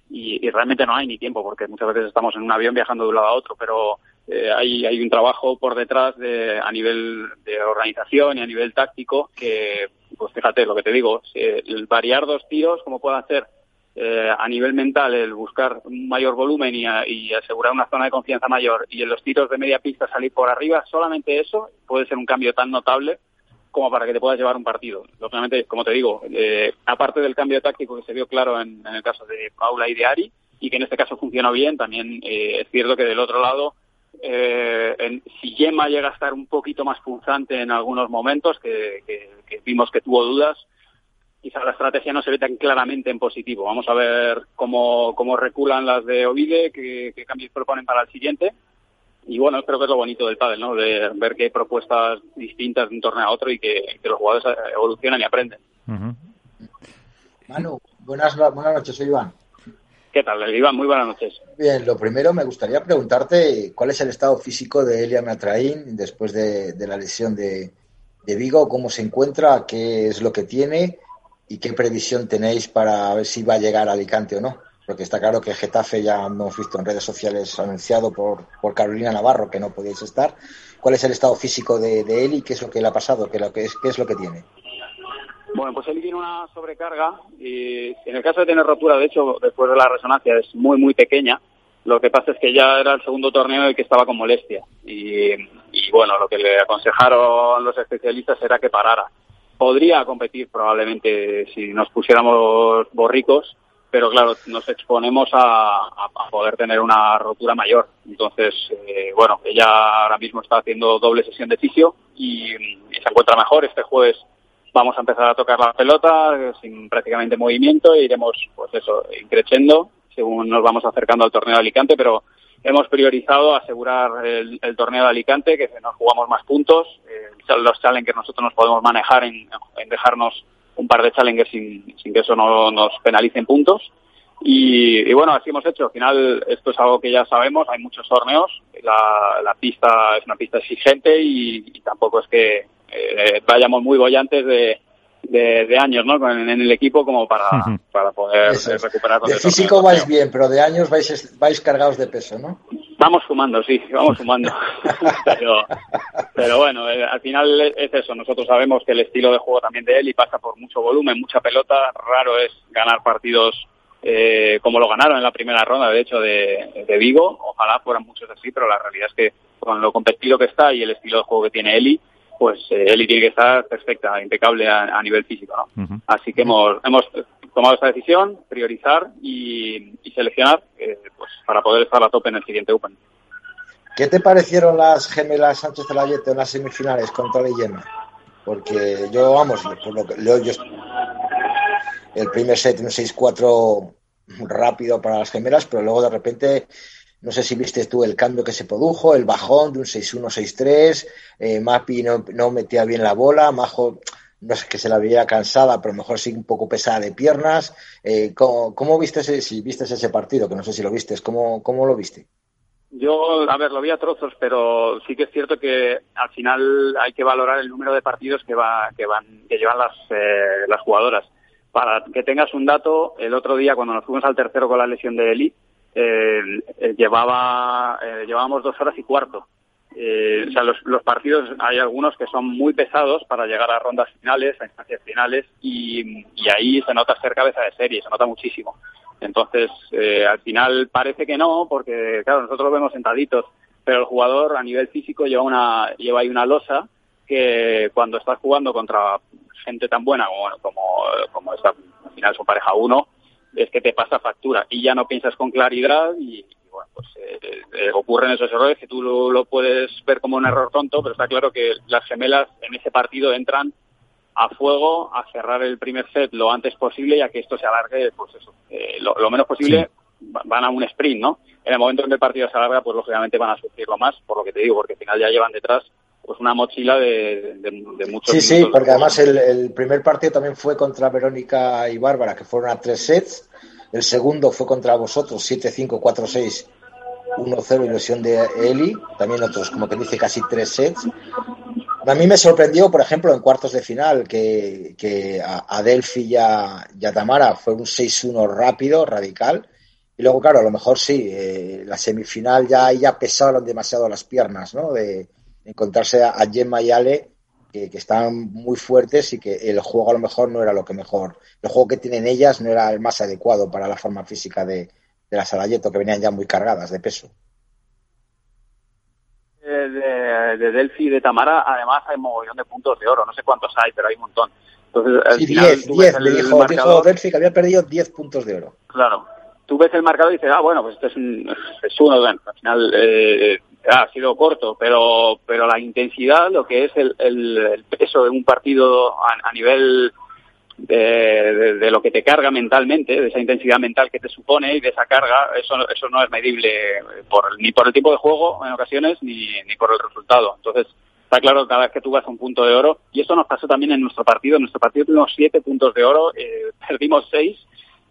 Y, realmente no hay ni tiempo porque muchas veces estamos en un avión viajando de un lado a otro, pero eh, hay, hay un trabajo por detrás de, a nivel de organización y a nivel táctico que, pues fíjate lo que te digo, el variar dos tiros, como puede hacer eh, a nivel mental el buscar un mayor volumen y, y, asegurar una zona de confianza mayor y en los tiros de media pista salir por arriba, solamente eso puede ser un cambio tan notable como para que te puedas llevar un partido. Lógicamente, como te digo, eh, aparte del cambio táctico que se vio claro en, en, el caso de Paula y de Ari, y que en este caso funcionó bien, también eh, es cierto que del otro lado eh, en, si Gemma llega a estar un poquito más punzante en algunos momentos, que, que, que, vimos que tuvo dudas, quizá la estrategia no se ve tan claramente en positivo. Vamos a ver cómo, cómo reculan las de Ovide, qué, qué cambios proponen para el siguiente. Y bueno, creo que es lo bonito del pádel, ¿no? De ver que hay propuestas distintas de un torneo a otro y que, que los jugadores evolucionan y aprenden. Uh -huh. Manu, buenas, buenas noches, soy Iván. ¿Qué tal, Iván? Muy buenas noches. Bien, lo primero me gustaría preguntarte cuál es el estado físico de Elia Matraín después de, la lesión de, de, Vigo, cómo se encuentra, qué es lo que tiene y qué previsión tenéis para ver si va a llegar a Alicante o no. Porque está claro que Getafe ya hemos visto en redes sociales anunciado por, por Carolina Navarro que no podíais estar. ¿Cuál es el estado físico de, de él y qué es lo que le ha pasado? ¿Qué, lo que es, qué es lo que tiene? Bueno, pues él tiene una sobrecarga y en el caso de tener rotura, de hecho, después de la resonancia es muy, muy pequeña. Lo que pasa es que ya era el segundo torneo el que estaba con molestia y, y bueno, lo que le aconsejaron los especialistas era que parara. Podría competir probablemente si nos pusiéramos borricos, pero claro, nos exponemos a, poder tener una rotura mayor. Entonces, eh, bueno, ella ahora mismo está haciendo doble sesión de fisio y, se encuentra mejor. Este jueves vamos a empezar a tocar la pelota sin prácticamente movimiento e iremos, pues eso, increciendo según nos vamos acercando al torneo de Alicante, pero hemos priorizado asegurar el, torneo de Alicante, que nos jugamos más puntos, eh, los challenges nosotros nos podemos manejar en, dejarnos un par de challenges sin, que eso no nos penalice en puntos. Y, bueno, así hemos hecho. Al final, esto es algo que ya sabemos, hay muchos torneos, la, la pista es una pista exigente y, tampoco es que eh, vayamos muy bollantes de, de, años ¿no? en, el equipo como para, para poder recuperar. De físico vais bien, pero de años vais, vais cargados de peso, ¿no? Vamos sumando, sí, vamos sumando. pero, pero bueno, eh, al final es eso. Nosotros sabemos que el estilo de juego también de él y pasa por mucho volumen, mucha pelota. Raro es ganar partidos eh, como lo ganaron en la primera ronda, de hecho, de, de Vigo. Ojalá fueran muchos así, pero la realidad es que con lo competido que está y el estilo de juego que tiene Eli, pues eh, Eli tiene que estar perfecta, impecable a, nivel físico. ¿no? Así que hemos, hemos tomado esta decisión, priorizar y, seleccionar eh, pues, para poder estar a tope en el siguiente Open. ¿Qué te parecieron las gemelas Sánchez Celayete en las semifinales contra Leyena? Porque yo, vamos, por lo que yo, el primer set un 6-4 rápido para las gemelas, pero luego de repente no sé si viste tú el cambio que se produjo, el bajón de un 6-1, 6-3, eh, Mapi no, no, metía bien la bola, Majo no sé que se la veía cansada, pero mejor sí un poco pesada de piernas. Eh, ¿cómo, ¿cómo, viste ese, si viste ese partido? Que no sé si lo viste, ¿cómo, cómo lo viste? Yo, a ver, lo vi a trozos, pero sí que es cierto que al final hay que valorar el número de partidos que va, que van, que llevan las, eh, las jugadoras. Para que tengas un dato, el otro día cuando nos fuimos al tercero con la lesión de Eli, llevaba, eh, llevábamos dos horas y cuarto. Eh, o sea, los, los, partidos hay algunos que son muy pesados para llegar a rondas finales, a instancias finales, y, ahí se nota ser cabeza de serie, se nota muchísimo. Entonces, eh, al final parece que no, porque claro, nosotros lo vemos sentaditos, pero el jugador a nivel físico lleva una lleva ahí una losa que cuando estás jugando contra gente tan buena como como, como esta, al final son pareja uno, es que te pasa factura y ya no piensas con claridad y, bueno, pues eh, eh, ocurren esos errores que tú lo, puedes ver como un error tonto, pero está claro que las gemelas en ese partido entran a fuego a cerrar el primer set lo antes posible y a que esto se alargue, pues eso, eh, lo, menos posible van a un sprint, ¿no? En el momento en que el partido se alarga, pues lógicamente van a sufrirlo más, por lo que te digo, porque al final ya llevan detrás pues una mochila de, de, muchos Sí, sí, porque además el, primer partido también fue contra Verónica y Bárbara, que fueron a tres sets. El segundo fue contra vosotros, 7-5, 4-6, 1-0 ilusión de Eli. También otros, como que dice, casi tres sets. A mí me sorprendió, por ejemplo, en cuartos de final, que, que a, Delphi y a, Tamara fue un 6-1 rápido, radical. Y luego, claro, a lo mejor sí, eh, la semifinal ya, ya pesaron demasiado las piernas, ¿no? De, encontrarse a, Gemma y Ale que, que, están muy fuertes y que el juego a lo mejor no era lo que mejor. El juego que tienen ellas no era el más adecuado para la forma física de, de las Alayeto, que venían ya muy cargadas de peso. De, de, Delphi y de Tamara, además hay un mogollón de puntos de oro, no sé cuántos hay, pero hay un montón. Entonces, sí, 10, 10, le dijo, dijo Delphi que había perdido 10 puntos de oro. Claro. Tú ves el marcador y dices, ah, bueno, pues este es, un, es uno, bueno, al final eh, ha sido corto, pero, pero la intensidad, lo que es el, el, peso de un partido a, nivel de, de, lo que te carga mentalmente, de esa intensidad mental que te supone y de esa carga, eso, eso no es medible por, ni por el tipo de juego en ocasiones ni, ni por el resultado. Entonces, está claro cada vez que tú vas a un punto de oro, y esto nos pasó también en nuestro partido. En nuestro partido tuvimos siete puntos de oro, eh, perdimos seis,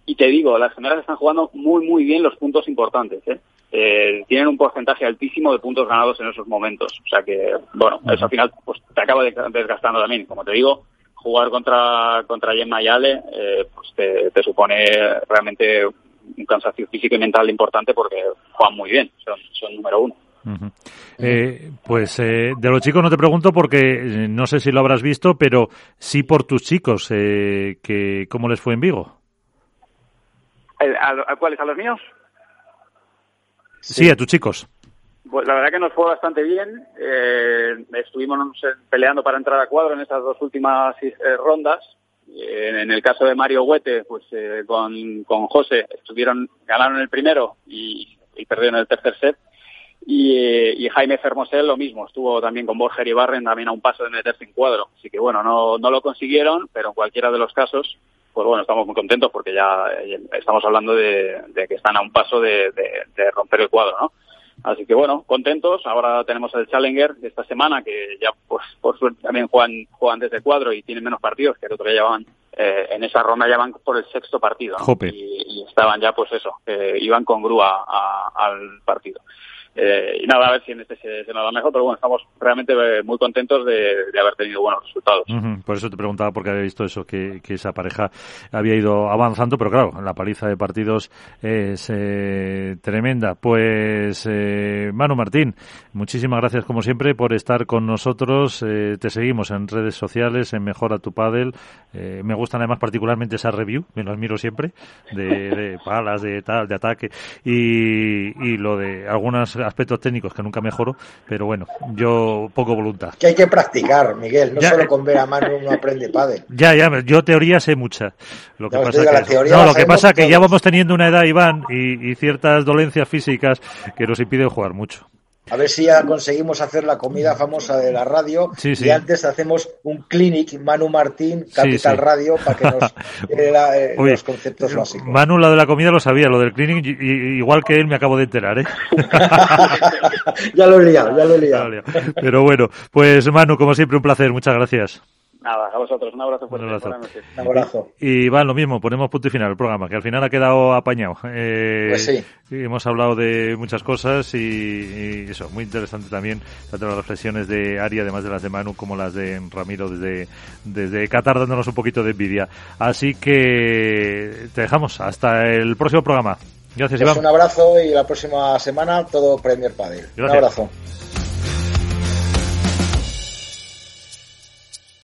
y te digo, las gemelas están jugando muy, muy bien los puntos importantes. ¿eh? Eh, tienen un porcentaje altísimo de puntos ganados en esos momentos. O sea que, bueno, eso al final pues, te acaba desgastando también. Como te digo, jugar contra, contra Gemma y Ale eh, pues te, supone realmente un cansancio físico y mental importante porque juegan muy bien, son, son número uno. eh, pues eh, de los chicos no te pregunto porque eh, no sé si lo habrás visto, pero sí por tus chicos, eh, que ¿cómo les fue en Vigo? ¿A, a cuáles? ¿A los míos? Sí, a tus chicos. Pues la verdad que nos fue bastante bien. Eh, estuvimos peleando para entrar a cuadro en estas dos últimas eh, rondas. Eh, en el caso de Mario Huete, pues eh, con, con José estuvieron, ganaron el primero y, y perdieron el tercer set. Y, eh, y, Jaime Fermosel lo mismo, estuvo también con Borger y Barren también a un paso de meterse en cuadro. Así que bueno, no, no lo consiguieron, pero en cualquiera de los casos, pues bueno, estamos muy contentos porque ya estamos hablando de, de que están a un paso de, de, de romper el cuadro, ¿no? Así que bueno, contentos. Ahora tenemos el Challenger de esta semana, que ya pues por suerte también juegan, juegan desde cuadro y tienen menos partidos, que el otro día llevaban, eh, en esa ronda ya van por el sexto partido, ¿no? Y, y, estaban ya pues eso, eh, iban con grúa a, al partido. Eh, y nada, a ver si en este se, se, nos da mejor, pero bueno, estamos realmente eh, muy contentos de, de haber tenido buenos resultados. Uh -huh. Por eso te preguntaba, porque había visto eso, que, que, esa pareja había ido avanzando, pero claro, la paliza de partidos es eh, tremenda. Pues, eh, Manu Martín, muchísimas gracias como siempre por estar con nosotros. Eh, te seguimos en redes sociales, en Mejora tu Padel. me gustan además particularmente esa review, me las miro siempre, de, de palas, de tal, de ataque, y, y lo de algunas aspectos técnicos que nunca mejoro, pero bueno, yo poco voluntad. Que hay que practicar, Miguel, no ya, solo con ver a mano uno aprende padre. Ya, ya, yo teoría sé mucha. Lo que ya pasa que, no, lo que pasa que ya vamos teniendo una edad, Iván, y, y ciertas dolencias físicas que nos impiden jugar mucho. A ver si ya conseguimos hacer la comida famosa de la radio sí, sí. y antes hacemos un clinic Manu Martín, Capital sí, Radio, para que nos eh, la, eh, Uy, los conceptos básicos. Manu, lo de la comida lo sabía, lo del clinic, y, igual que él me acabo de enterar, ¿eh? ya lo he liado, ya lo he liado. Pero bueno, pues Manu, como siempre, un placer, muchas gracias. Nada, a vosotros, un abrazo fuerte. Un abrazo. Un abrazo. Y, y va lo mismo, ponemos punto y final al programa, que al final ha quedado apañado. Eh, pues sí. Hemos hablado de muchas cosas y, y, eso, muy interesante también, tanto las reflexiones de Ari, además de las de Manu, como las de Ramiro desde, desde Qatar, dándonos un poquito de envidia. Así que te dejamos hasta el próximo programa. Gracias, pues Iván. Un abrazo y la próxima semana todo Premier Padel. Gracias. Un abrazo.